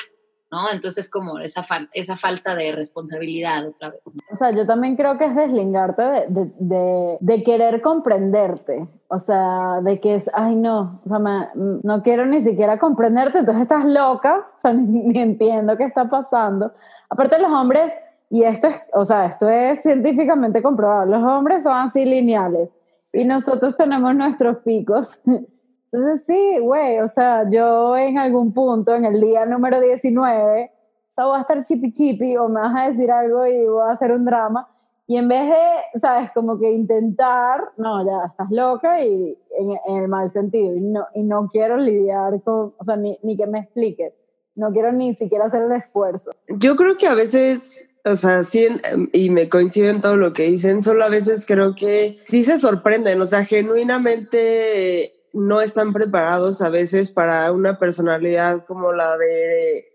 ¿No? Entonces como esa, esa falta de responsabilidad otra vez. O sea, yo también creo que es deslingarte de, de, querer comprenderte, o sea, de que es, ay no, o sea, no quiero ni siquiera comprenderte, entonces estás loca, o sea, ni, ni entiendo qué está pasando. Aparte los hombres, y esto es, o sea, esto es científicamente comprobado, los hombres son así lineales y nosotros tenemos nuestros picos. Entonces sí, güey, o sea, yo en algún punto, en el día número 19, o sea, voy a estar chipi chipi o me vas a decir algo y voy a hacer un drama. Y en vez de, ¿sabes? Como que intentar, no, ya estás loca y en, el mal sentido. Y no, y no quiero lidiar con, o sea, ni, ni que me explique. No quiero ni siquiera hacer el esfuerzo. Yo creo que a veces o sea, sí, y me coincido en todo lo que dicen, solo a veces creo que sí se sorprenden, o sea, genuinamente no están preparados a veces para una personalidad como la de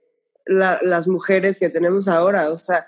las mujeres que tenemos ahora, o sea,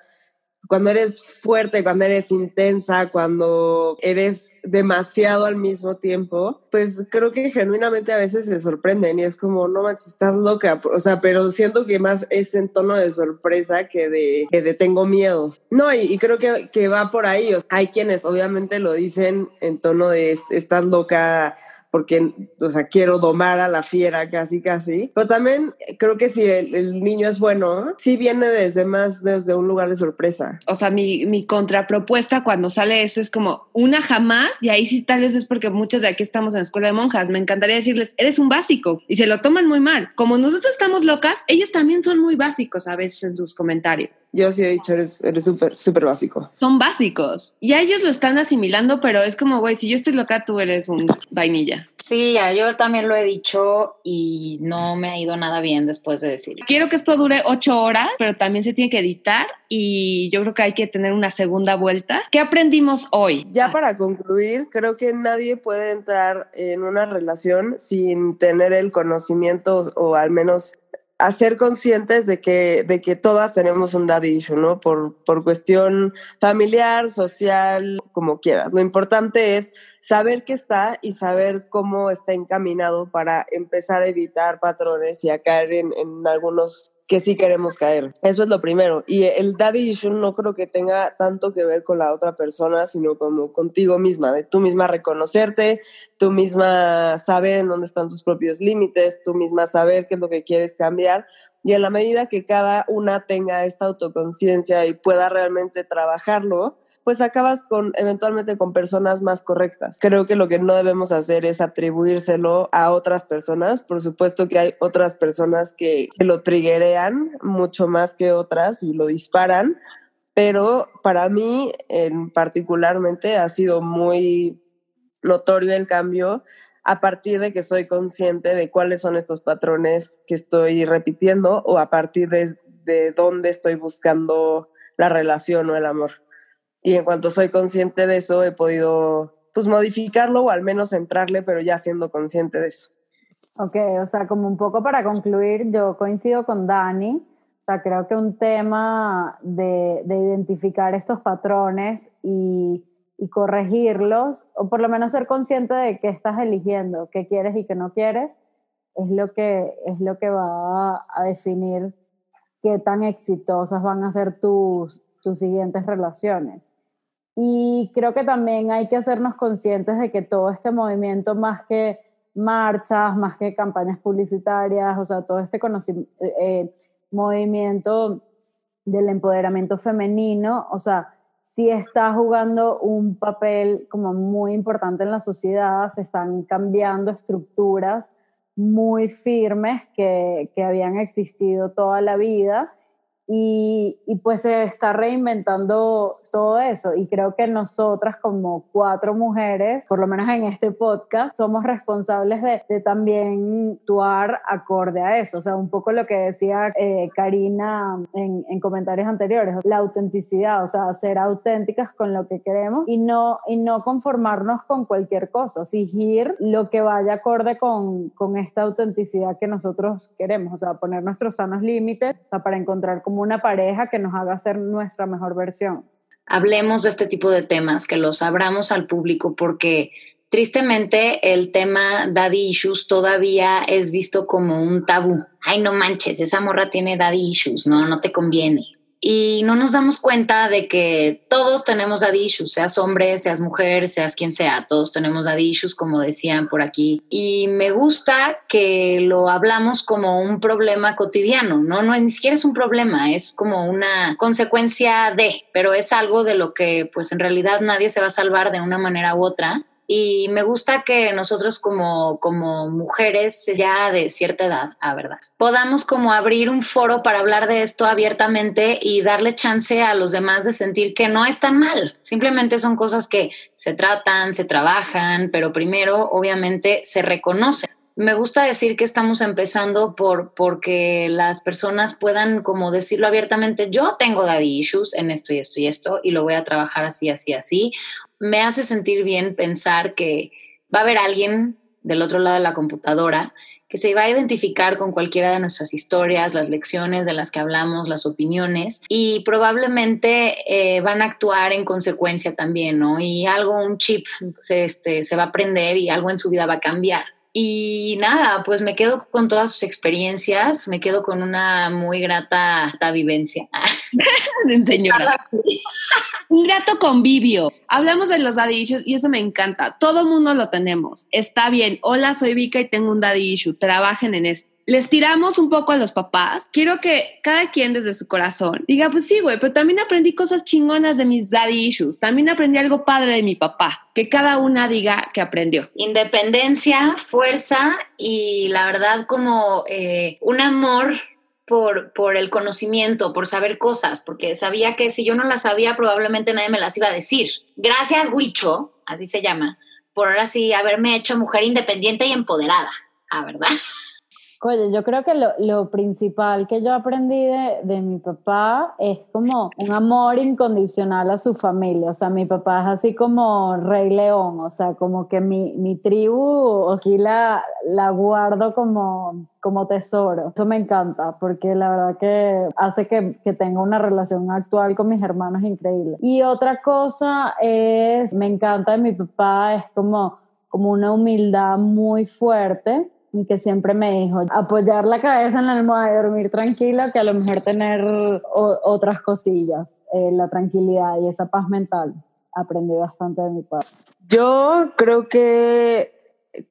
cuando eres fuerte, cuando eres intensa, cuando eres demasiado al mismo tiempo, pues creo que genuinamente a veces se sorprenden y es como, no manches, estás loca. O sea, pero siento que más es en tono de sorpresa que de, que de tengo miedo. No, y, creo que, que, va por ahí. hay quienes obviamente lo dicen en tono de estás loca porque, o sea, quiero domar a la fiera casi, casi. Pero también creo que si el, niño es bueno, sí viene desde más, desde un lugar de sorpresa. O sea, mi, mi contrapropuesta cuando sale eso es como una jamás, y ahí sí tal vez es porque muchos de aquí estamos en la escuela de monjas. Me encantaría decirles, eres un básico, y se lo toman muy mal. Como nosotros estamos locas, ellos también son muy básicos a veces en sus comentarios. Yo sí he dicho, eres súper, súper básico. Son básicos. Y a ellos lo están asimilando, pero es como, güey, si yo estoy loca, tú eres un vainilla. Sí, yo también lo he dicho y no me ha ido nada bien después de decirlo. Quiero que esto dure ocho horas, pero también se tiene que editar y yo creo que hay que tener una segunda vuelta. ¿Qué aprendimos hoy? Ya para concluir, creo que nadie puede entrar en una relación sin tener el conocimiento o al menos a ser conscientes de que, de que todas tenemos un daddy issue, ¿no? Por, por cuestión familiar, social, como quieras. Lo importante es saber que está y saber cómo está encaminado para empezar a evitar patrones y a caer en, en algunos que sí queremos caer. Eso es lo primero. Y el daddy issue no creo que tenga tanto que ver con la otra persona, sino como contigo misma, de tú misma reconocerte, tú misma saber en dónde están tus propios límites, tú misma saber qué es lo que quieres cambiar. Y en la medida que cada una tenga esta autoconciencia y pueda realmente trabajarlo, pues acabas con eventualmente con personas más correctas. Creo que lo que no debemos hacer es atribuírselo a otras personas. Por supuesto que hay otras personas que, lo triggerean mucho más que otras y lo disparan, pero para mí en particularmente ha sido muy notorio el cambio a partir de que soy consciente de cuáles son estos patrones que estoy repitiendo o a partir de, de dónde estoy buscando la relación o el amor y en cuanto soy consciente de eso he podido pues modificarlo o al menos entrarle, pero ya siendo consciente de eso. Ok, o sea, como un poco para concluir, yo coincido con Dani, o sea, creo que un tema de, de identificar estos patrones y, y, corregirlos, o por lo menos ser consciente de qué estás eligiendo, qué quieres y qué no quieres, es lo que, es lo que va a, definir qué tan exitosas van a ser tus, tus siguientes relaciones. Y creo que también hay que hacernos conscientes de que todo este movimiento, más que marchas, más que campañas publicitarias, o sea, todo este eh, eh, movimiento del empoderamiento femenino, o sea, sí está jugando un papel como muy importante en la sociedad, se están cambiando estructuras muy firmes que, que habían existido toda la vida y, pues se está reinventando todo eso. Y creo que nosotras como cuatro mujeres, por lo menos en este podcast, somos responsables de, también actuar acorde a eso, o sea, un poco lo que decía eh, Karina en, en, comentarios anteriores, la autenticidad, o sea, ser auténticas con lo que queremos y no, y no conformarnos con cualquier cosa, exigir lo que vaya acorde con, con esta autenticidad que nosotros queremos, o sea, poner nuestros sanos límites, o sea, para encontrar como una pareja que nos haga ser nuestra mejor versión. Hablemos de este tipo de temas, que los abramos al público, porque tristemente el tema daddy issues todavía es visto como un tabú. Ay, no manches, esa morra tiene daddy issues, no, no te conviene y no nos damos cuenta de que todos tenemos daddy issues, seas hombre, seas mujer, seas quien sea, todos tenemos daddy issues, como decían por aquí. Y me gusta que lo hablamos como un problema cotidiano, ¿no? No ni siquiera es un problema, es como una consecuencia de, pero es algo de lo que pues en realidad nadie se va a salvar de una manera u otra y me gusta que nosotros como, como mujeres ya de cierta edad, a verdad, podamos como abrir un foro para hablar de esto abiertamente y darle chance a los demás de sentir que no es tan mal. Simplemente son cosas que se tratan, se trabajan, pero primero obviamente se reconocen me gusta decir que estamos empezando por porque las personas puedan como decirlo abiertamente, yo tengo daddy issues en esto y esto y esto y lo voy a trabajar así, así, así. Me hace sentir bien pensar que va a haber alguien del otro lado de la computadora que se va a identificar con cualquiera de nuestras historias, las lecciones de las que hablamos, las opiniones, y probablemente eh, van a actuar en consecuencia también, ¿no? Y algo, un chip se, este, se va a aprender y algo en su vida va a cambiar. Y nada, pues me quedo con todas sus experiencias, me quedo con una muy grata vivencia. Señora. Un grato convivio. Hablamos de los daddy issues y eso me encanta. Todo mundo lo tenemos. Está bien. Hola, soy Vika y tengo un daddy issue. Trabajen en esto les tiramos un poco a los papás. Quiero que cada quien desde su corazón diga, pues sí, güey, pero también aprendí cosas chingonas de mis daddy issues. También aprendí algo padre de mi papá. Que cada una diga que aprendió. Independencia, fuerza y la verdad como eh, un amor por, por, el conocimiento, por saber cosas, porque sabía que si yo no las sabía, probablemente nadie me las iba a decir. Gracias, Huicho, así se llama, por ahora sí haberme hecho mujer independiente y empoderada, ¿a verdad? Oye, yo creo que lo, lo principal que yo aprendí de, de, mi papá es como un amor incondicional a su familia. O sea, mi papá es así como rey león, o sea, como que mi, mi tribu, aquí la, la guardo como, como tesoro. Eso me encanta porque la verdad que hace que, que tenga una relación actual con mis hermanos increíble. Y otra cosa es, me encanta de mi papá, es como, como una humildad muy fuerte y que siempre me dijo apoyar la cabeza en la almohada y dormir tranquila que a lo mejor tener otras cosillas, eh, la tranquilidad y esa paz mental. Aprendí bastante de mi padre. Yo creo que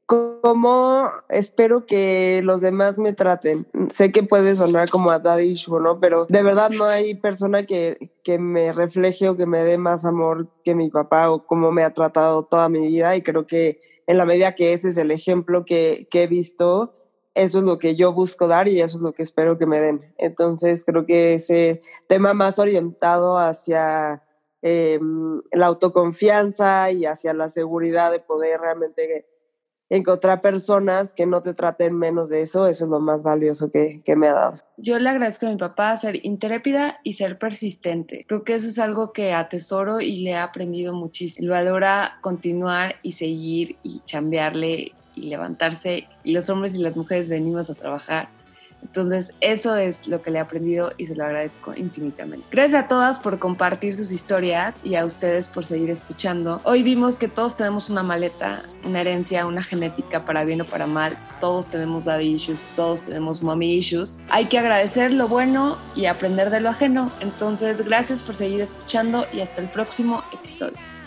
como espero que los demás me traten. Sé que puede sonar como a daddy issue, ¿no? Pero de verdad no hay persona que, que me refleje o que me dé más amor que mi papá o como me ha tratado toda mi vida y creo que en la medida que ese es el ejemplo que, he visto, eso es lo que yo busco dar y eso es lo que espero que me den. Entonces creo que ese tema más orientado hacia em, la autoconfianza y hacia la seguridad de poder realmente encontrar personas que no te traten menos de eso, eso es lo más valioso que, que, me ha dado. Yo le agradezco a mi papá ser intrépida y ser persistente. Creo que eso es algo que atesoro y le he aprendido muchísimo. Valora continuar y seguir y chambearle y levantarse. Y los hombres y las mujeres venimos a trabajar entonces, eso es lo que le he aprendido y se lo agradezco infinitamente. Gracias a todas por compartir sus historias y a ustedes por seguir escuchando. Hoy vimos que todos tenemos una maleta, una herencia, una genética para bien o para mal. Todos tenemos daddy issues, todos tenemos mommy issues. Hay que agradecer lo bueno y aprender de lo ajeno. Entonces, gracias por seguir escuchando y hasta el próximo episodio.